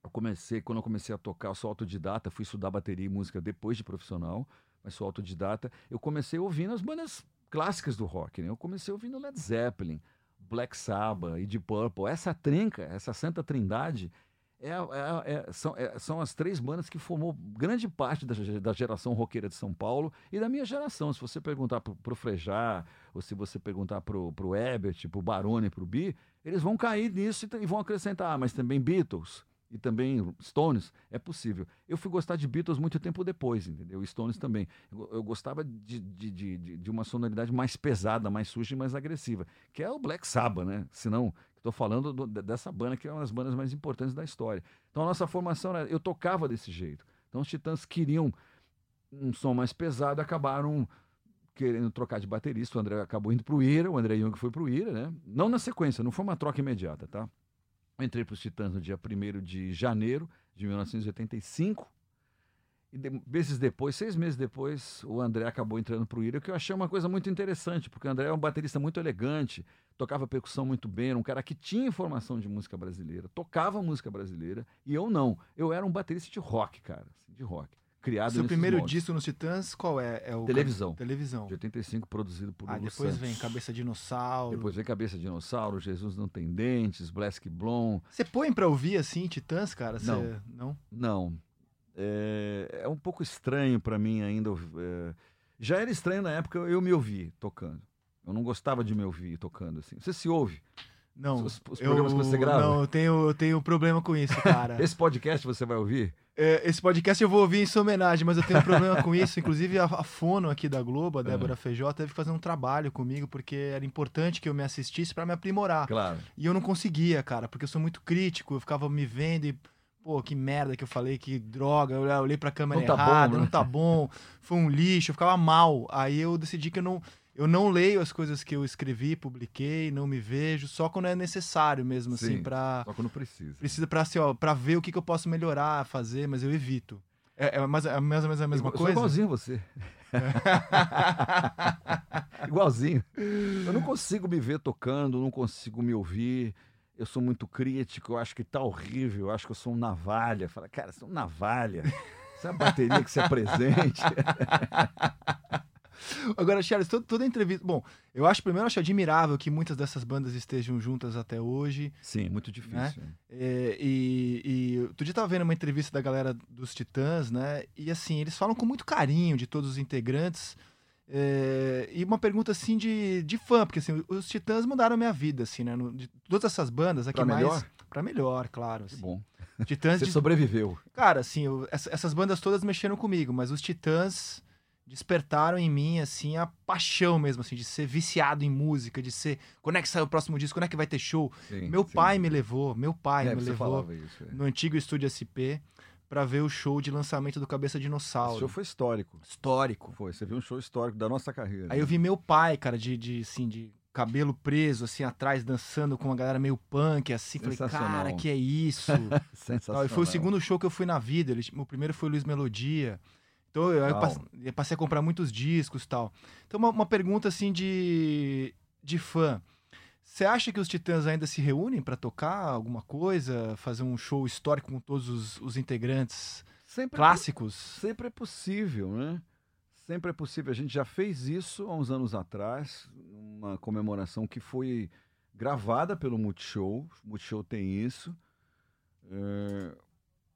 Eu comecei, quando eu comecei a tocar, eu sou autodidata, fui estudar bateria e música depois de profissional, mas sou autodidata. Eu comecei ouvindo as bandas clássicas do rock, né? Eu comecei ouvindo Led Zeppelin, Black Sabbath e Deep Purple. Essa trinca, essa santa trindade, é, é, é, são, é, são as três bandas que formou grande parte da, da, geração roqueira de São Paulo e da minha geração. Se você perguntar pro, pro Frejá, ou se você perguntar pro, pro Ebert, pro Barone, pro Bi, eles vão cair nisso e, e vão acrescentar, ah, mas também Beatles, e também Stones, é possível. Eu fui gostar de Beatles muito tempo depois, entendeu? Stones também. Eu, eu gostava de, de, de, de, uma sonoridade mais pesada, mais suja e mais agressiva, que é o Black Sabbath, né? Senão, estou falando do, dessa banda que é uma das bandas mais importantes da história. Então a nossa formação, era, eu tocava desse jeito. Então os Titãs queriam um som mais pesado, acabaram querendo trocar de baterista. O André acabou indo para o Ira, o André Young foi para o Ira, né? Não na sequência, não foi uma troca imediata, tá? Eu entrei para os Titãs no dia 1 de janeiro de 1985. E de, meses depois, seis meses depois, o André acabou entrando para o Ira, que eu achei uma coisa muito interessante, porque o André é um baterista muito elegante, tocava percussão muito bem, era um cara que tinha informação de música brasileira, tocava música brasileira, e eu não. Eu era um baterista de rock, cara, assim, de rock criado Seu primeiro moldes. disco nos Titãs, qual é? É o Televisão. Televisão. De 85, produzido por Ah, Lulu depois Santos. vem Cabeça Dinossauro. Depois vem Cabeça Dinossauro, Jesus Não Tem Dentes, Black Blom. Você põe pra ouvir assim, Titãs, cara? Cê... Não. Não? Não. É, é um pouco estranho para mim ainda. É... Já era estranho na época eu me ouvir tocando. Eu não gostava de me ouvir tocando assim. Você se ouve? Não. Os, os programas eu... que você grava? Não, eu tenho, eu tenho problema com isso, cara. Esse podcast você vai ouvir? É, esse podcast eu vou ouvir em sua homenagem, mas eu tenho um problema com isso. Inclusive, a, a Fono aqui da Globo, a Débora Uhum. Feijó, teve que fazer um trabalho comigo, porque era importante que eu me assistisse pra me aprimorar. Claro. E eu não conseguia, cara, porque eu sou muito crítico, eu ficava me vendo e. Pô, que merda que eu falei, que droga, eu olhei pra câmera Não tá bom, errada, né? não tá bom, foi um lixo, eu ficava mal. Aí eu decidi que eu não, eu não leio as coisas que eu escrevi, publiquei, não me vejo, só quando é necessário mesmo, assim, Sim. pra. Só quando precisa. Precisa pra, assim, ó, pra ver o que, que eu posso melhorar, fazer, mas eu evito. É, é mais, é mais ou menos a mesma Eu sou coisa? igualzinho a você. igualzinho. Eu não consigo me ver tocando, não consigo me ouvir. Eu sou muito crítico, eu acho que tá horrível, eu acho que eu sou um navalha. Fala, cara, você é um navalha. Isso é bateria que se apresente. Agora, Charles, toda, toda entrevista. Bom, eu acho primeiro eu acho admirável que muitas dessas bandas estejam juntas até hoje. Sim, muito difícil. É, e, e outro dia eu tava vendo uma entrevista da galera dos Titãs, né? E assim, eles falam com muito carinho de todos os integrantes. É, e uma pergunta assim de, de fã, porque assim, os Titãs mudaram a minha vida, assim, né? No- de todas essas bandas, aqui Pra mais. melhor? Pra melhor, claro. Que assim. bom. Titãs Você de- sobreviveu. Cara, assim, eu- essa- essas bandas todas mexeram comigo, mas os Titãs despertaram em mim, assim, a paixão mesmo, assim, de ser viciado em música, de ser. Quando é que sai o próximo disco? Quando é que vai ter show? Sim, meu sim. pai me levou, meu pai é, me levou isso. é. no antigo estúdio SP pra ver o show de lançamento do Cabeça Esse Dinossauro. show foi histórico. Histórico. Foi, você viu um show histórico da nossa carreira. Aí eu vi meu pai, cara, de, de, assim, de cabelo preso, assim, atrás, dançando com uma galera meio punk, assim. Falei, cara, que é isso? Sensacional. Tal, e foi o segundo show que eu fui na vida. Ele, o primeiro foi Luiz Melodia. Então eu, eu passe- eu passei a comprar muitos discos e tal. Então, uma, uma pergunta assim de, de fã. Você acha que os Titãs ainda se reúnem pra tocar alguma coisa? Fazer um show histórico com todos os, os integrantes Sempre clássicos? Sempre é possível, né? Sempre é possível. A gente já fez isso há uns anos atrás, uma comemoração que foi gravada pelo Multishow. O Multishow tem isso. É,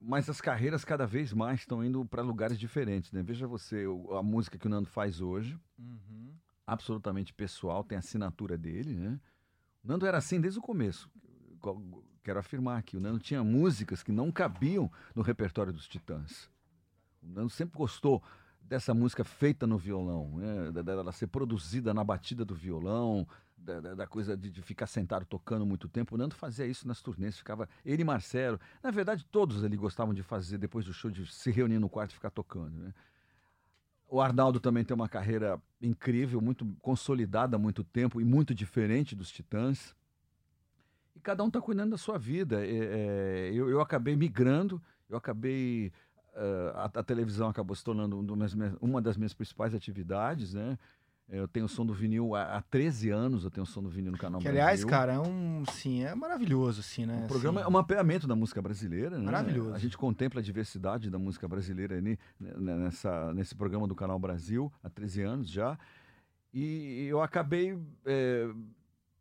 Mas as carreiras cada vez mais estão indo para lugares diferentes, né? Veja você, a música que o Nando faz hoje, Uhum. absolutamente pessoal, tem a assinatura dele, né? O Nando era assim desde o começo. Co- Quero afirmar aqui, o Nando tinha músicas que não cabiam no repertório dos Titãs. O Nando sempre gostou dessa música feita no violão, né? dela ser produzida na batida do violão, da, da- da coisa de, de ficar sentado tocando muito tempo. O Nando fazia isso nas turnês, ficava ele e Marcelo. Na verdade, todos ali gostavam de fazer depois do show, de se reunir no quarto e ficar tocando. Né? O Arnaldo também tem uma carreira incrível, muito consolidada há muito tempo e muito diferente dos Titãs. E cada um está cuidando da sua vida. É, é, eu, eu acabei migrando, eu acabei. eh, a, a televisão acabou se tornando um do meus- uma das minhas principais atividades, né? Eu tenho o som do vinil há, há 13 anos, eu tenho o som do vinil no canal Que, aliás, Brasil. cara, é um. Sim, é maravilhoso, assim, né? O programa assim, é um mapeamento da música brasileira, né? Maravilhoso. A gente contempla a diversidade da música brasileira ali, né, nessa, nesse programa do Canal Brasil, há 13 anos já. E eu acabei é,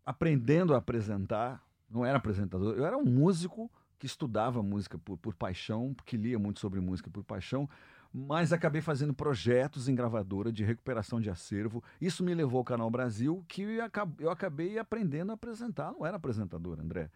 aprendendo a apresentar. Não era apresentador, eu era um músico que estudava música por, por paixão, que lia muito sobre música por paixão, mas acabei fazendo projetos em gravadora de recuperação de acervo. Isso me levou ao Canal Brasil, que eu acab- eu acabei aprendendo a apresentar. Não era apresentador, André.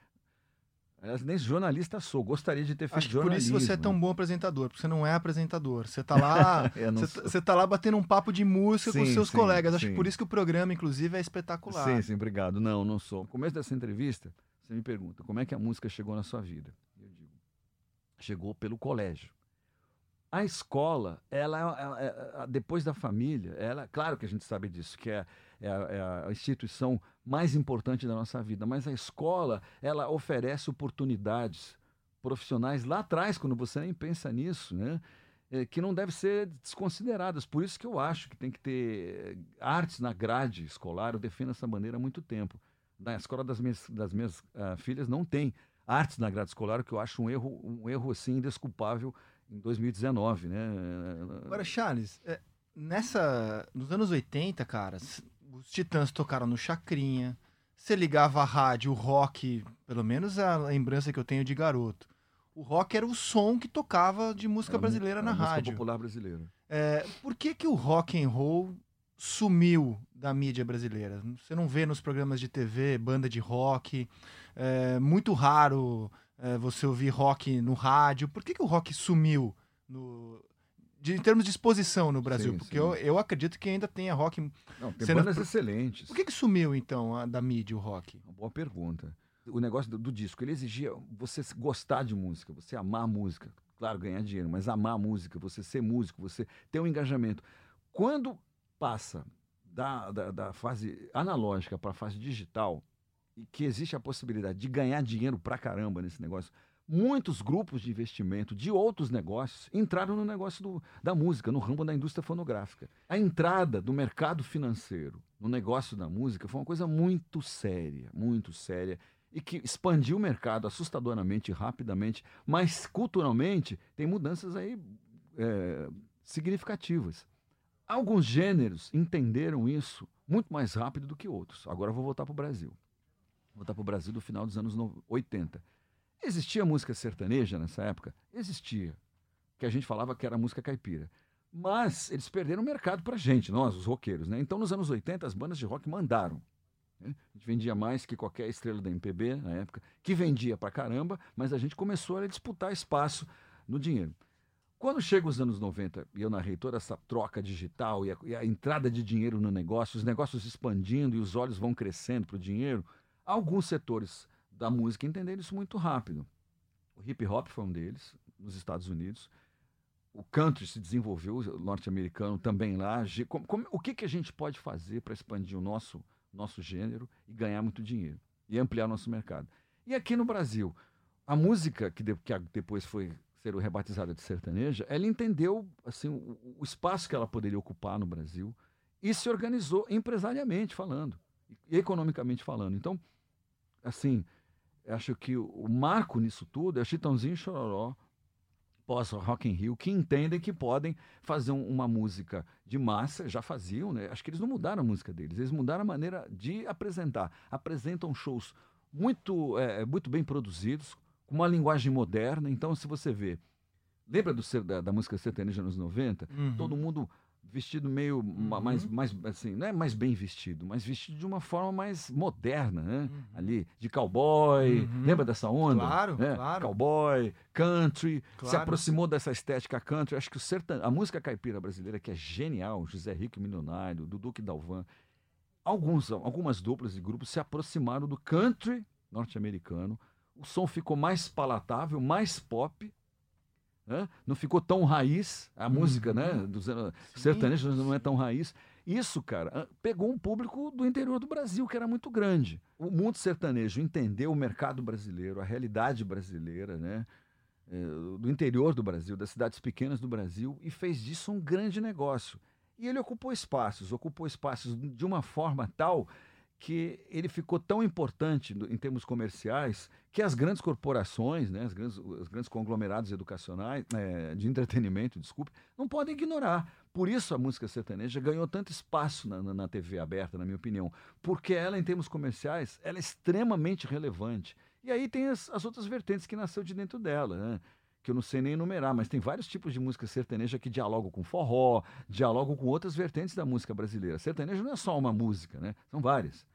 Aliás, nem jornalista sou, gostaria de ter feito Acho que por jornalismo. isso você é tão bom apresentador, porque você não é apresentador. Você tá lá, você, tá lá batendo um papo de música com Sim, seus sim, colegas. Acho sim. que por isso que o programa, inclusive, é espetacular. Sim, sim, obrigado. Não, não sou. No começo dessa entrevista, você me pergunta como é que a música chegou na sua vida. Eu digo, chegou pelo colégio. A escola, ela, ela- ela- depois da família, ela, claro que a gente sabe disso, que é, é a, é a instituição mais importante da nossa vida, mas a escola, ela oferece oportunidades profissionais lá atrás, quando você nem pensa nisso, né? É, que não devem ser desconsideradas. Por isso que eu acho que tem que ter artes na grade escolar. Eu defendo essa bandeira há muito tempo. Na escola das minhas, das minhas ah, filhas não tem artes na grade escolar, o que eu acho um erro, um erro assim indesculpável em 2019, né? Agora, Charles, é, nessa. Nos anos 80, cara, os Titãs tocaram no Chacrinha. Você ligava a rádio, o rock, pelo menos a lembrança que eu tenho de garoto. O rock era o som que tocava de música Era brasileira na música rádio. popular brasileira. É, por que, que o rock and roll sumiu da mídia brasileira? Você não vê nos programas de TV banda de rock. É muito raro é, você ouvir rock no rádio. Por que, que o rock sumiu no, de- em termos de exposição no Brasil? Sim, Porque sim. eu, eu acredito que ainda tenha rock. Não, tem não- bandas excelentes. Por que, que sumiu, então, a- da mídia o rock? Uma boa pergunta. O negócio do, do disco, ele exigia você gostar de música, você amar a música. Claro, ganhar dinheiro, mas amar a música, você ser músico, você ter um engajamento. Quando passa da, da, da fase analógica para a fase digital, que existe a possibilidade de ganhar dinheiro pra caramba nesse negócio, muitos grupos de investimento de outros negócios entraram no negócio do- da música, no ramo da indústria fonográfica. A entrada do mercado financeiro no negócio da música foi uma coisa muito séria, muito séria, e que expandiu o mercado assustadoramente, rapidamente, mas culturalmente tem mudanças aí é, significativas. Alguns gêneros entenderam isso muito mais rápido do que outros. Agora eu vou voltar para o Brasil. Voltar para o Brasil do final dos anos no- 80. Existia música sertaneja nessa época? Existia. Que a gente falava que era música caipira. Mas eles perderam o mercado para gente, nós, os roqueiros. Né? Então, nos anos 80, as bandas de rock mandaram. né? A gente vendia mais que qualquer estrela da MPB na época, que vendia pra caramba, mas a gente começou a disputar espaço no dinheiro. Quando chega os anos 90 e eu narrei toda essa troca digital e a, e a entrada de dinheiro no negócio, os negócios expandindo e os olhos vão crescendo para o dinheiro, alguns setores da música entenderam isso muito rápido. O hip hop foi um deles, nos Estados Unidos. O country se desenvolveu, o norte-americano também lá. Como- como- o que, que a gente pode fazer para expandir o nosso, nosso gênero e ganhar muito dinheiro e ampliar nosso mercado? E aqui no Brasil, a música que, de- que depois foi ser rebatizada de sertaneja, ela entendeu assim o, o espaço que ela poderia ocupar no Brasil e se organizou empresariamente falando, economicamente falando. Então, assim, acho que o, marco nisso tudo é Chitãozinho e Chororó, pós Rock in Rio, que entendem que podem fazer um- uma música de massa, já faziam, né? Acho que eles não mudaram a música deles, eles mudaram a maneira de apresentar. Apresentam shows muito, é, muito bem produzidos, com uma linguagem moderna. Então, se você vê, lembra do, da, da música sertaneja nos 90? Uhum. Todo mundo vestido meio Uhum. mais, mais assim, não é mais bem vestido, mas vestido de uma forma mais moderna, né? Uhum. Ali, de cowboy, Uhum. lembra dessa onda? Claro, né? claro. Cowboy, country, se Claro. aproximou dessa estética country. Acho que o sertan... a música caipira brasileira, que é genial, José Rico Milionário, do Duque Dalvan, alguns, algumas duplas e grupos se aproximaram do country norte-americano. O som ficou mais palatável, mais pop, né? não ficou tão raiz. A música, né? Dos anos Sim, sertanejo não é tão raiz. Isso, cara, ah, pegou um público do interior do Brasil, que era muito grande. O mundo sertanejo entendeu o mercado brasileiro, a realidade brasileira, né? eh, do interior do Brasil, das cidades pequenas do Brasil, e fez disso um grande negócio. E ele ocupou espaços, ocupou espaços de uma forma tal que ele ficou tão importante em termos comerciais que as grandes corporações, né, as grandes, os grandes conglomerados educacionais, eh, de entretenimento, desculpe, não podem ignorar. Por isso a música sertaneja ganhou tanto espaço na, na- na TV aberta, na minha opinião, porque ela, em termos comerciais, ela é extremamente relevante. E aí tem as, as outras vertentes que nasceu de dentro dela, né? que eu não sei nem enumerar, mas tem vários tipos de música sertaneja que dialogam com forró, dialogam com outras vertentes da música brasileira. Sertanejo não é só uma música, né? São várias.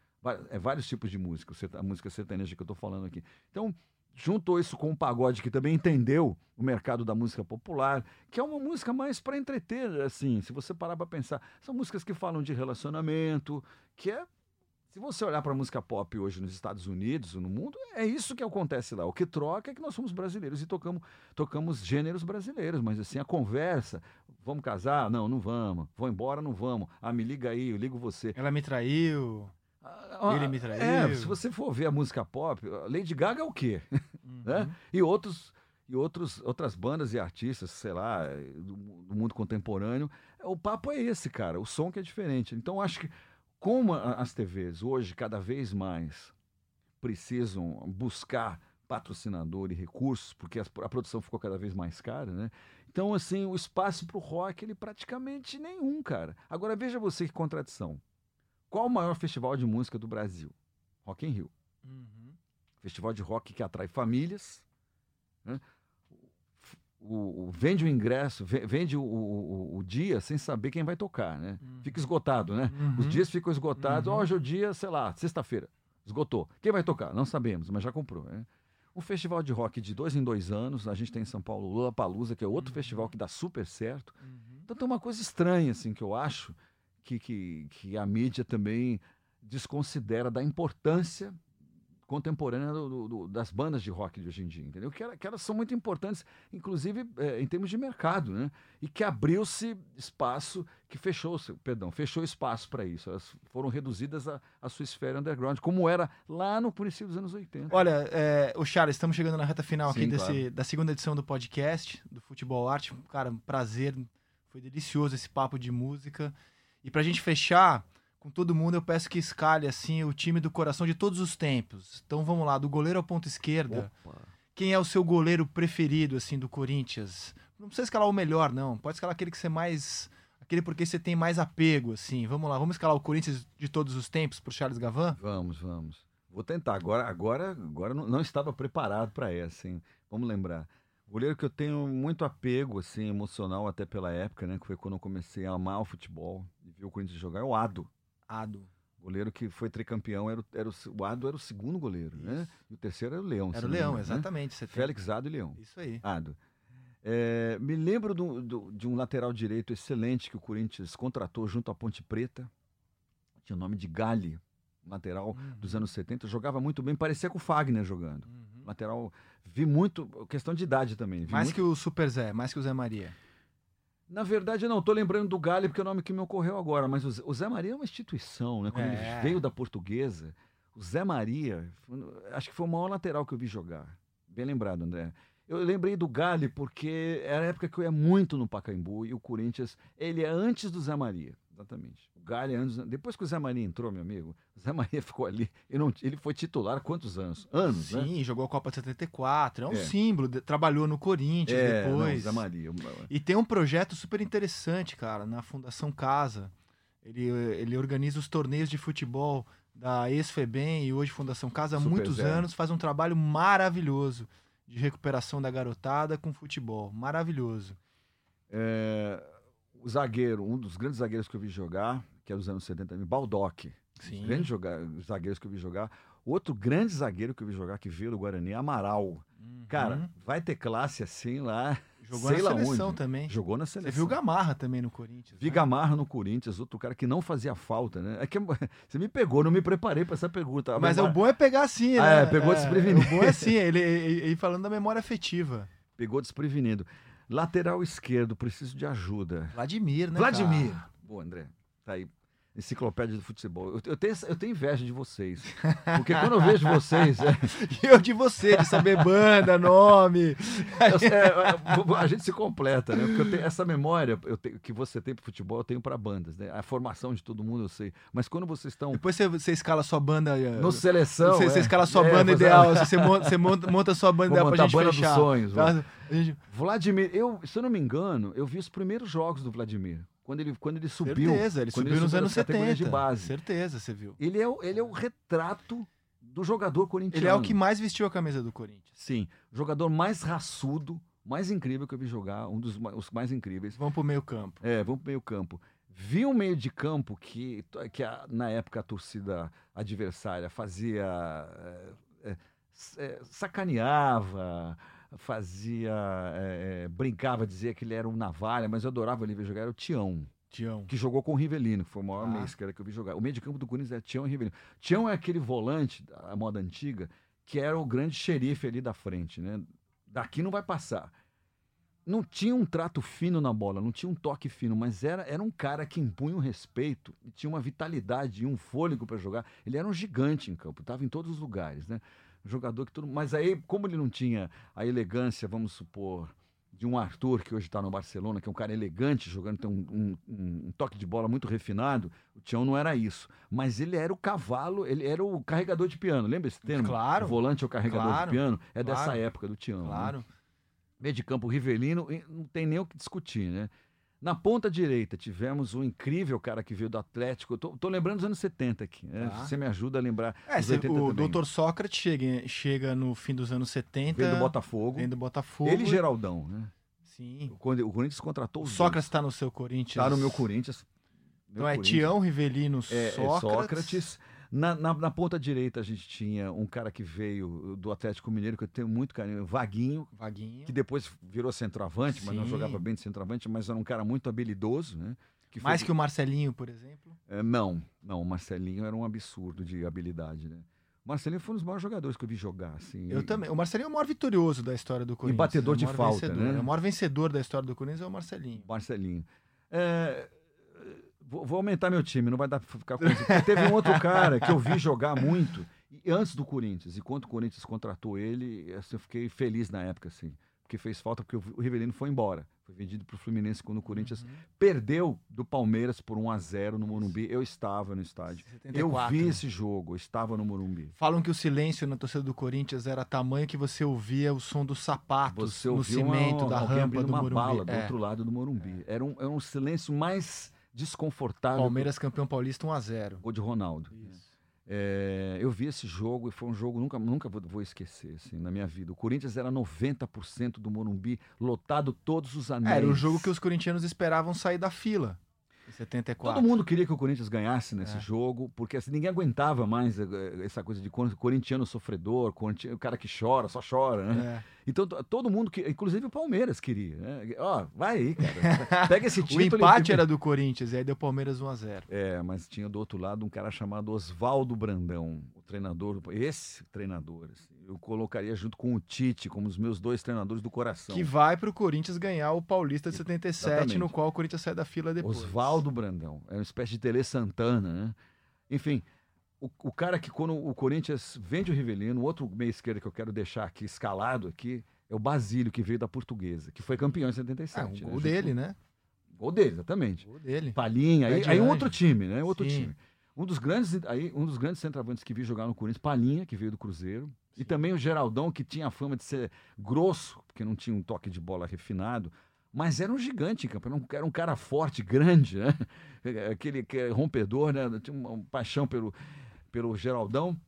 É vários tipos de música, a música sertaneja que eu estou falando aqui. Então, juntou isso com o pagode, que também entendeu o mercado da música popular, que é uma música mais para entreter, assim, se você parar para pensar. São músicas que falam de relacionamento, que é. Se você olhar para a música pop hoje nos Estados Unidos, no mundo, é isso que acontece lá. O que troca é que nós somos brasileiros e tocamos, tocamos gêneros brasileiros, mas assim, a conversa, vamos casar? Não, não vamos. Vou embora? Não vamos. Ah, me liga aí, eu ligo você. Ela me traiu. Ah, Ele me traiu. É, se você for ver a música pop, Lady Gaga é o quê? Uhum. né? E outros e outros, outras bandas e artistas, sei lá, do, do, mundo contemporâneo. O papo é esse, cara. O som que é diferente. Então, acho que como a, as TVs hoje cada vez mais precisam buscar patrocinador e recursos, porque a, a produção ficou cada vez mais cara, né? Então, assim, o espaço para o rock, ele praticamente nenhum, cara. Agora, veja você que contradição. Qual o maior festival de música do Brasil? Rock in Rio. Uhum. Festival de rock que atrai famílias. Né? O, o, vende o ingresso, vende o, o, o, dia sem saber quem vai tocar, né? Uhum. Fica esgotado, né? Uhum. Os dias ficam esgotados. Uhum. Hoje é o dia, sei lá, sexta-feira. Esgotou. Quem vai tocar? Não sabemos, mas já comprou. Né? Um festival de rock de dois em dois anos. A gente tem em São Paulo Lula Palusa, que é outro festival que dá super certo. Então tem uma coisa estranha, assim, que eu acho que, que, que a mídia também desconsidera da importância contemporânea do, do, das bandas de rock de hoje em dia, entendeu? Que, ela, que elas são muito importantes, inclusive é, em termos de mercado, né? E que abriu-se espaço, que fechou, perdão, fechou espaço para isso. Elas foram reduzidas à sua esfera underground, como era lá no princípio dos anos 80. Olha, é, o Charles, estamos chegando na reta final Sim, aqui desse, claro. da segunda edição do podcast do Futebol Arte. Cara, um prazer, foi delicioso esse papo de música. E pra gente fechar, com todo mundo, eu peço que escale assim o time do coração de todos os tempos. Então vamos lá, do goleiro ao ponta esquerda. Opa. Quem é o seu goleiro preferido assim do Corinthians? Não precisa escalar o melhor, não. Pode escalar aquele que você mais aquele porque você tem mais apego assim. Vamos lá, vamos escalar o Corinthians de todos os tempos pro Charles Gavan? Vamos, vamos. Vou tentar. Agora, agora, agora não, não estava preparado para essa, hein? Vamos lembrar. Goleiro que eu tenho muito apego, assim, emocional até pela época, né? Que foi quando eu comecei a amar o futebol e vi o Corinthians jogar, é o Ado. Ado. Goleiro que foi tricampeão, era, o, era o, o Ado era o segundo goleiro, né? Isso. né? E o terceiro era o Leão. Era o Leão, lembra, exatamente. Né? Félix Ado e Leão. Isso aí. Ado. É, me lembro do, do, de um lateral direito excelente que o Corinthians contratou junto à Ponte Preta. Tinha o nome de Gali, lateral uhum. dos anos 70. Jogava muito bem, parecia com o Fagner jogando. Uhum. Lateral, vi muito, questão de idade também. mais muito... que o Super Zé, mais que o Zé Maria. Na verdade, não, estou lembrando do Galho, porque é o nome que me ocorreu agora, mas o Zé Maria é uma instituição, né? Quando é. ele veio da portuguesa, o Zé Maria, acho que foi o maior lateral que eu vi jogar. Bem lembrado, André. Eu lembrei do Galho porque era a época que eu ia muito no Pacaembu e o Corinthians, ele é antes do Zé Maria, exatamente. Galha anos. Depois que o Zé Maria entrou, meu amigo, o Zé Maria ficou ali. Ele, não, ele foi titular quantos anos? Anos, Sim, né? Sim, jogou a Copa de 74. É um é. símbolo. De, trabalhou no Corinthians é, depois. Não, Zé Maria. E tem um projeto super interessante, cara, na Fundação Casa. Ele, ele organiza os torneios de futebol da ex-FEBEM e hoje Fundação Casa há super muitos zero. anos. Faz um trabalho maravilhoso de recuperação da garotada com futebol. Maravilhoso. É, o zagueiro, um dos grandes zagueiros que eu vi jogar, que é dos anos 70 também, Baldock. Sim. Grandes jogar, zagueiros que eu vi jogar. Outro grande zagueiro que eu vi jogar que veio do Guarani, Amaral. Uhum. Cara, vai ter classe assim lá. Jogou sei na lá seleção onde. também. Jogou na seleção. Você viu Gamarra também no Corinthians. Vi né? Gamarra no Corinthians, outro cara que não fazia falta, né? É que você me pegou, não me preparei para essa pergunta. Mas o bom é pegar assim, né? Ah, é, pegou é, desprevenido. O bom é assim, ele, ele, ele falando da memória afetiva. Pegou desprevenido. Lateral esquerdo, preciso de ajuda. Vladimir, né? Vladimir. Cara? Boa, André. Tá aí enciclopédia do futebol. Eu, eu, tenho, eu tenho inveja de vocês. Porque quando eu vejo vocês. É... eu de você, de saber banda, nome. Eu, é, a gente se completa, né? Porque tenho, essa memória tenho, que você tem para futebol, eu tenho para bandas. Né? A formação de todo mundo eu sei. Mas quando vocês estão. Depois você, você escala sua banda. No seleção. Você, é. você escala sua é, banda ideal. Você monta, você monta, monta sua banda ideal pra gente a banda fechar. dos sonhos. Tá? Gente... Vladimir, eu, se eu não me engano, eu vi os primeiros jogos do Vladimir quando ele, quando ele subiu. Certeza, ele subiu ele nos anos 70. De base. Certeza, você viu. Ele é, o, ele é o retrato do jogador corintiano. Ele é o que mais vestiu a camisa do Corinthians. Sim. O jogador mais raçudo, mais incrível que eu vi jogar, um dos os mais incríveis. Vamos pro meio campo. É, vamos pro meio campo. Vi um meio de campo que, que a, na época a torcida adversária fazia. É, é, é, sacaneava, fazia. É, é, brincava, dizia que ele era um navalha, mas eu adorava ele ver jogar, era o Tião. Tião. Que jogou com o Rivelino, que foi o maior Ah. mês que era que eu vi jogar. O meio de campo do Corinthians é Tião e Rivelino. Tião é aquele volante, a moda antiga, que era o grande xerife ali da frente, né? Daqui não vai passar. Não tinha um trato fino na bola, não tinha um toque fino, mas era, era um cara que impunha um respeito e tinha uma vitalidade e um fôlego para jogar. Ele era um gigante em campo, estava em todos os lugares, né? Jogador que tudo. Mas aí, como ele não tinha a elegância, vamos supor, de um Arthur, que hoje está no Barcelona, que é um cara elegante, jogando, tem um, um- um- toque de bola muito refinado, o Tião não era isso. Mas ele era o cavalo, ele era o carregador de piano. Lembra esse termo? Claro. O volante é o carregador Claro. de piano. É dessa Claro. época do Tião. né? Claro. Meio de campo Rivelino, não tem nem o que discutir, né? Na ponta direita, tivemos um incrível cara que veio do Atlético. Eu tô, tô lembrando dos anos 70 aqui. Né? Tá. Você me ajuda a lembrar. É, dos cê- 80 o também. Dr. Sócrates chega, chega no fim dos anos 70. Veio do Botafogo. Vem do Botafogo. Ele e Geraldão, né? Sim. O Corinthians- o Corinthians contratou O Sócrates está no seu Corinthians. Está no meu Corinthians. Meu Então é. Tião, Rivelino, É, é Sócrates. Na, na, na ponta direita a gente tinha um cara que veio do Atlético Mineiro, que eu tenho muito carinho, Vaguinho, Vaguinho. que depois virou centroavante, mas não Sim. jogava bem de centroavante, mas era um cara muito habilidoso, né? Que foi- Mais que o Marcelinho, por exemplo. É, não, não, o Marcelinho era um absurdo de habilidade, né? O Marcelinho foi um dos maiores jogadores que eu vi jogar, assim. Eu E- também. O Marcelinho é o maior vitorioso da história do Corinthians. batedor é de falta, vencedor. né? É O maior vencedor da história do Corinthians é o Marcelinho. Marcelinho. É, vou, vou aumentar meu time, não vai dar pra ficar com isso. Teve um outro cara que eu vi jogar muito e antes do Corinthians. E quando o Corinthians contratou ele, assim, eu fiquei feliz na época, assim. Porque fez falta, porque o Rivelino foi embora. Foi vendido pro Fluminense quando o Corinthians Uhum. perdeu do Palmeiras por 1 a 0 no Morumbi. Eu estava no estádio. Eu 74. vi esse jogo, eu estava no Morumbi. Falam que o silêncio na torcida do Corinthians era tamanho que você ouvia o som dos sapatos Você no ouviu uma- cimento da rampa do uma Morumbi. bala do É. outro lado do Morumbi. Era, um, era um silêncio mais desconfortável Palmeiras campeão paulista 1 a 0 que o gol de Ronaldo. É, eu vi esse jogo e foi um jogo nunca nunca vou, vou esquecer assim, na minha vida. O Corinthians era 90% do Morumbi, lotado todos os anéis. Era o jogo que os corintianos esperavam sair da fila. Em 74. Todo mundo queria que o Corinthians ganhasse nesse É. jogo, porque assim, ninguém aguentava mais eh, essa coisa de cor- corintiano sofredor, corinti- o cara que chora, só chora, né? É. Então todo mundo, que, inclusive o Palmeiras queria, né? Ó, vai aí, cara. Pega esse O título. e- empate era do Corinthians, e aí deu Palmeiras 1 a 0 É, mas tinha do outro lado um cara chamado Oswaldo Brandão, o treinador, do- esse treinador, assim, eu colocaria junto com o Tite como os meus dois treinadores do coração. Que vai pro Corinthians ganhar o Paulista de 77, Exatamente. no qual o Corinthians sai da fila depois. Oswaldo Brandão, é uma espécie de Tele Santana, né? Enfim, o, o cara que quando o Corinthians vende o Rivelino, o outro meia esquerda que eu quero deixar aqui escalado aqui é o Basílio, que veio da Portuguesa, que foi campeão em É, 77. um né? gol Junto- dele, né? Gol dele, exatamente. Gol dele. Palinha, aí, aí um outro time, né? Outro Sim. time. Um dos grandes, aí, um dos grandes centroavantes que vi jogar no Corinthians, Palinha, que veio do Cruzeiro, e também o Geraldão, que tinha a fama de ser grosso, porque não tinha um toque de bola refinado, mas era um gigante em campo, era um, cara forte, grande, né? Aquele que é rompedor, né? Tinha uma, paixão pelo, pelo Geraldão.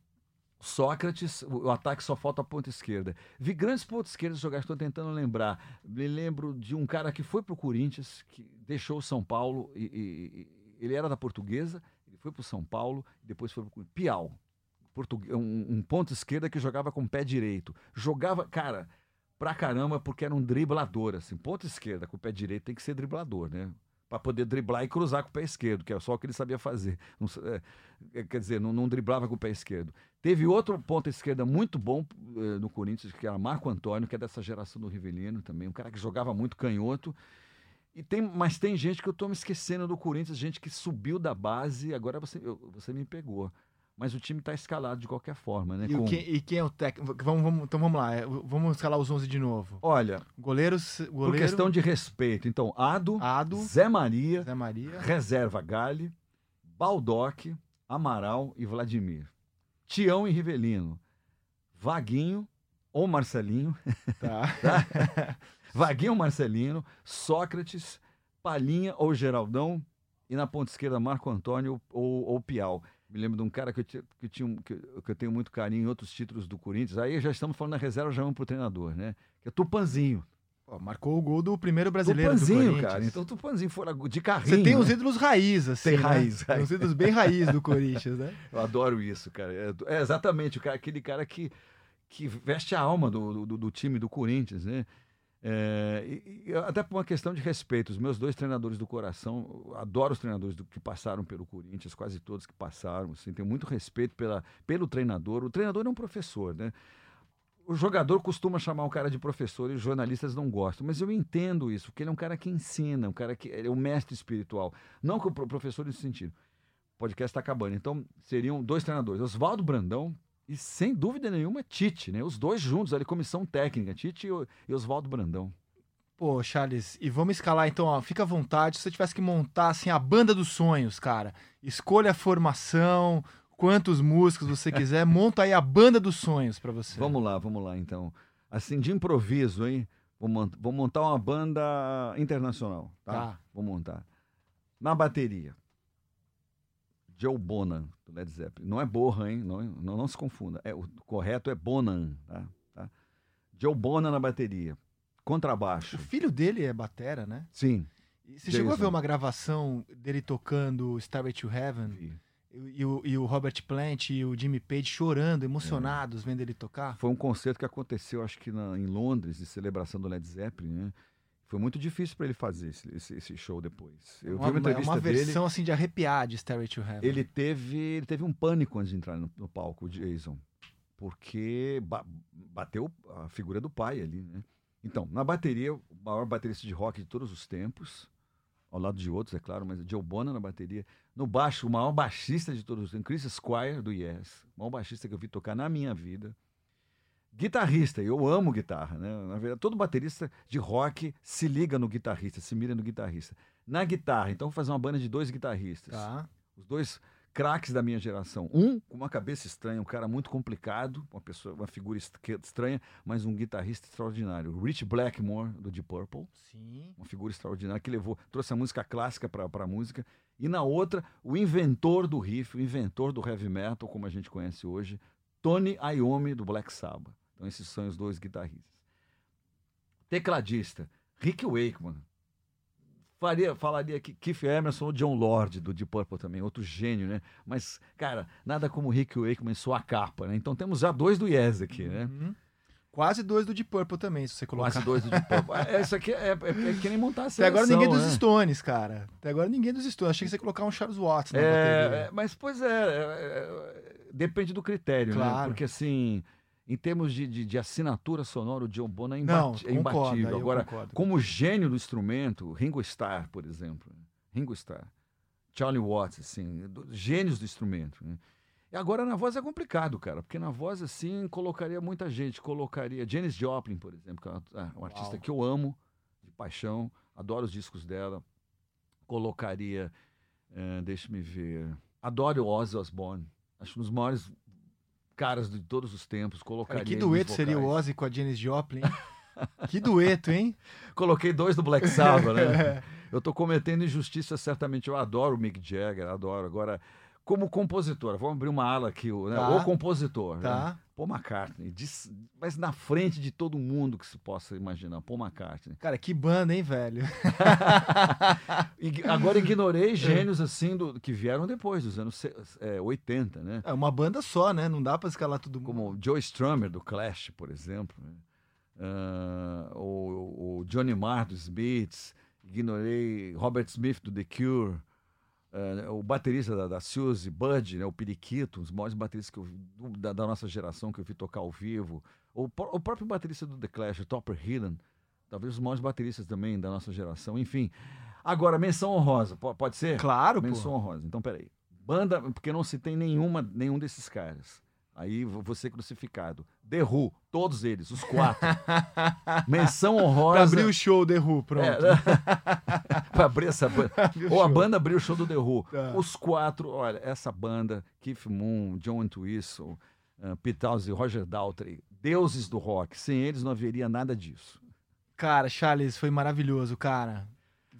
Sócrates, o, ataque só falta a ponta esquerda. Vi grandes pontos esquerdas jogar, estou tentando lembrar. Me lembro de um cara que foi para o Corinthians, que deixou o São Paulo, e, e- ele era da portuguesa, foi para o São Paulo, depois foi para o Piau. Portugue- um, um ponto esquerda que jogava com o pé direito. Jogava, cara, pra caramba, porque era um driblador, assim. Ponta esquerda com o pé direito tem que ser driblador, né? Para poder driblar e cruzar com o pé esquerdo, que é só o que ele sabia fazer. Não é, é, quer dizer, não, não driblava com o pé esquerdo. Teve outro ponta esquerda muito bom eh, no Corinthians, que era Marco Antônio, que é dessa geração do Rivelino também, um cara que jogava muito canhoto. E tem, mas tem gente que eu tô me esquecendo do Corinthians, gente que subiu da base, agora você, eu- você me pegou. Mas o time está escalado de qualquer forma, né? E, Com- que- e quem é o técnico? Vamos, vamos- então vamos lá, é, vamos escalar os 11 de novo. Olha, Goleiros, por goleiro, questão de respeito, então, Ado, Ado, Zé Maria, Zé Maria. reserva Gale, Baldock, Amaral e Vladimir. Tião e Rivelino. Vaguinho ou Marcelinho. Tá. Vaguinho Marcelino. Sócrates, Palinha ou Geraldão. E na ponta esquerda, Marco Antônio ou, ou Piau. Me lembro de um cara que eu, ti- que, tinha, que, que eu tenho muito carinho em outros títulos do Corinthians. Aí já estamos falando da reserva, já vamos pro treinador, né? Que é Tupanzinho. Pô, marcou o gol do primeiro brasileiro do Tupanzinho, Corinthians. cara. Então Tupanzinho fora de carrinho. Você tem os né? ídolos raiz, assim. Tem né? raiz, Tem os ídolos bem raiz do Corinthians, né? Eu adoro isso, cara. É, é exatamente o cara, aquele cara que, que veste a alma do, do, do time do Corinthians, né? É, e, até por uma questão de respeito, os meus dois treinadores do coração, adoro os treinadores do, que passaram pelo Corinthians, quase todos que passaram, assim, tenho muito respeito pela, pelo treinador. O treinador é um professor, né? O jogador costuma chamar o cara de professor e os jornalistas não gostam, mas eu entendo isso, porque ele é um cara que ensina, um cara que é um mestre espiritual, não que o professor nesse sentido. O podcast está acabando, então seriam dois treinadores, Oswaldo Brandão, e sem dúvida nenhuma, Tite, né? Os dois juntos ali, comissão técnica, Tite e Oswaldo Brandão. Pô, Charles, e vamos escalar então, ó, fica à vontade. Se você tivesse que montar assim a banda dos sonhos, cara, escolha a formação, quantos músicos você quiser, monta aí a banda dos sonhos para você. Vamos lá, vamos lá então. Assim, de improviso, hein? Vou, montar uma banda internacional, tá? tá. Vou montar. Na bateria, Joe Bonan, do Led Zeppelin. Não é Bohan, hein? Não, não, não, se confunda. É, o correto é Bonan, tá? tá? Joe Bonan na bateria. Contrabaixo. O filho dele é batera, né? Sim. E você Jason. chegou a ver uma gravação dele tocando Starway to Heaven? E, e, o, e o Robert Plant e o Jimmy Page chorando, emocionados, é. vendo ele tocar? Foi um concerto que aconteceu, acho que na, em Londres, de celebração do Led Zeppelin, né? Foi muito difícil para ele fazer esse, esse, esse, show depois. Eu uma, vi uma entrevista uma versão dele, assim de arrepiar de Stairway to Heaven. Ele teve, ele teve um pânico antes de entrar no, no palco, o Jason, porque ba bateu a figura do pai ali, né? Então, na bateria, o maior baterista de rock de todos os tempos, ao lado de outros, é claro, mas Joe Bonham na bateria. No baixo, o maior baixista de todos os tempos, Chris Squire, do Yes, o maior baixista que eu vi tocar na minha vida guitarrista, eu amo guitarra, né? Na verdade, todo baterista de rock se liga no guitarrista, se mira no guitarrista. Na guitarra, então vou fazer uma banda de dois guitarristas. Tá. Os dois craques da minha geração. Um com uma cabeça estranha, um cara muito complicado, uma pessoa, uma figura estranha, mas um guitarrista extraordinário. Rich Blackmore do Deep Purple. Sim. Uma figura extraordinária que levou, trouxe a música clássica para a música. E na outra, o inventor do riff, o inventor do heavy metal, como a gente conhece hoje, Tony Iommi do Black Sabbath. Então, esses são os dois guitarristas. Tecladista, Rick Wakeman. Faria, falaria que Keith Emerson ou John Lord do Deep Purple também, outro gênio, né? Mas, cara, nada como Rick Wakeman em sua capa, né? Então temos já dois do Yes aqui, né? Uhum. Quase dois do Deep Purple também, se você colocar. Quase dois do Deep Purple. Essa é, aqui é, é, é, que nem montar a seleção, Até agora ninguém dos né? Stones, cara. Até agora ninguém dos Stones. Achei que você ia colocar um Charles Watts na é, bateria. Mas, pois é, é, depende do critério, né? claro. né? Porque, assim, em termos de, de, de, assinatura sonora, o John Bonham é, imbat Não, é imbatível. Agora, como gênio do instrumento, Ringo Starr, por exemplo. Ringo Starr. Charlie Watts, assim, gênios do instrumento. Né? E agora na voz é complicado, cara, porque na voz, assim, colocaria muita gente. Colocaria Janis Joplin, por exemplo, que é uma, uma artista que eu amo, de paixão, adoro os discos dela. Colocaria, é, deixa-me ver, adoro Ozzy Osbourne. Acho um dos maiores caras de todos os tempos. Colocaria Cara, que dueto seria o Ozzy com a Janis Joplin? que dueto, hein? Coloquei dois do Black Sabbath, né? eu tô cometendo injustiça, certamente. Eu adoro o Mick Jagger, adoro. Agora, como compositor, vamos abrir uma ala aqui, né? Tá. o compositor. Tá. Né? Paul McCartney, mas na frente de todo mundo que se possa imaginar, Paul McCartney. Cara, que banda, hein, velho? Agora ignorei gênios assim do, que vieram depois dos anos é, 80, né? É uma banda só, né? Não dá para escalar tudo. Como Joe Strummer do Clash, por exemplo, uh, o, o, Johnny Marr dos Beats, ignorei Robert Smith do The Cure. Uh, o baterista da, da Suzy, Bud, né, o Periquito, os maiores bateristas que eu, da, da, nossa geração que eu vi tocar ao vivo. O, o próprio baterista do The Clash, o Topper Hidden, talvez os maiores bateristas também da nossa geração. Enfim, agora, menção honrosa, pode ser? Claro, Menção pô. honrosa. Então, peraí. Banda, porque não se tem nenhuma, nenhum desses caras. Aí ser crucificado. The Who, todos eles, os quatro. Menção honrosa. Pra abrir o show The Who, pronto. É, pra abrir essa banda. Ou a banda abriu o show do The Who. Tá. Os quatro, olha, essa banda, Keith Moon, John Entwistle, uh, Pete e Roger Daltrey, deuses do rock. Sem eles não haveria nada disso. Cara, Charles, foi maravilhoso, cara.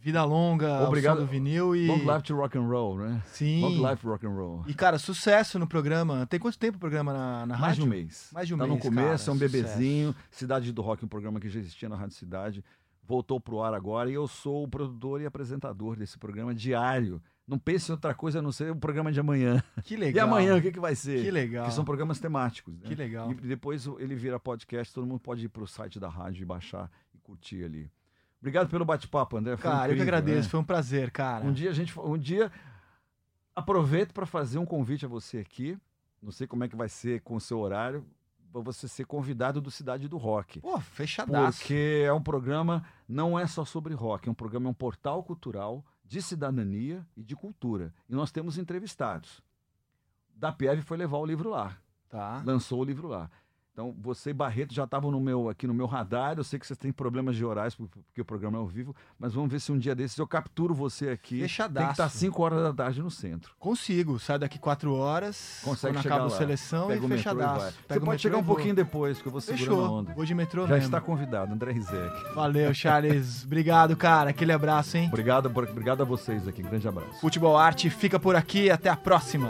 Vida longa, obrigado do vinil e Long life to rock and roll, né? Sim. Long life rock and roll. E cara, sucesso no programa. Tem quanto tempo o programa na, na Mais rádio? de um mês. Mais de um tá mês. Tá no começo, cara, é um bebezinho. Cidade do Rock, um programa que já existia na Rádio Cidade, voltou pro ar agora e eu sou o produtor e apresentador desse programa diário Não pense em outra coisa a não ser o programa de amanhã. Que E legal. amanhã, o que, que vai ser? Que legal. Que são programas temáticos. Né? Que legal. E depois o- ele vira podcast, todo mundo pode ir pro site da rádio e baixar e curtir ali. Obrigado pelo bate-papo, André. Foi Cara, eu que incrível, agradeço. né? Foi um prazer, cara. Um dia a gente, um dia aproveito para fazer um convite a você aqui. Não sei como é que vai ser com o seu horário, para você ser convidado do Cidade do Rock. Pô, fechadaço. Porque é um programa, não é só sobre rock, é um programa, é um portal cultural de cidadania e de cultura. E nós temos entrevistados. Da Pieve foi levar o livro lá, Tá. lançou o livro lá. Então, você e Barreto já estavam no meu, aqui no meu radar. Eu sei que vocês têm problemas de horários, por- porque o programa é ao vivo, mas vamos ver se um dia desses eu capturo você aqui. Tem que Fechadaço. estar 5 horas da tarde no centro. Consigo. Sai daqui quatro horas. Consegue quando chegar acaba a seleção Pega e o metrô e fechadaço. Você pode chegar um pouquinho depois, que eu vou segurando a Fechou. onda. Vou de metrô Já mesmo. está convidado, André Rizek. Valeu, Charles. Obrigado, cara. Aquele abraço, hein? Obrigado, obrigado a vocês aqui. Grande abraço. Futebol Arte fica por aqui. Até a próxima.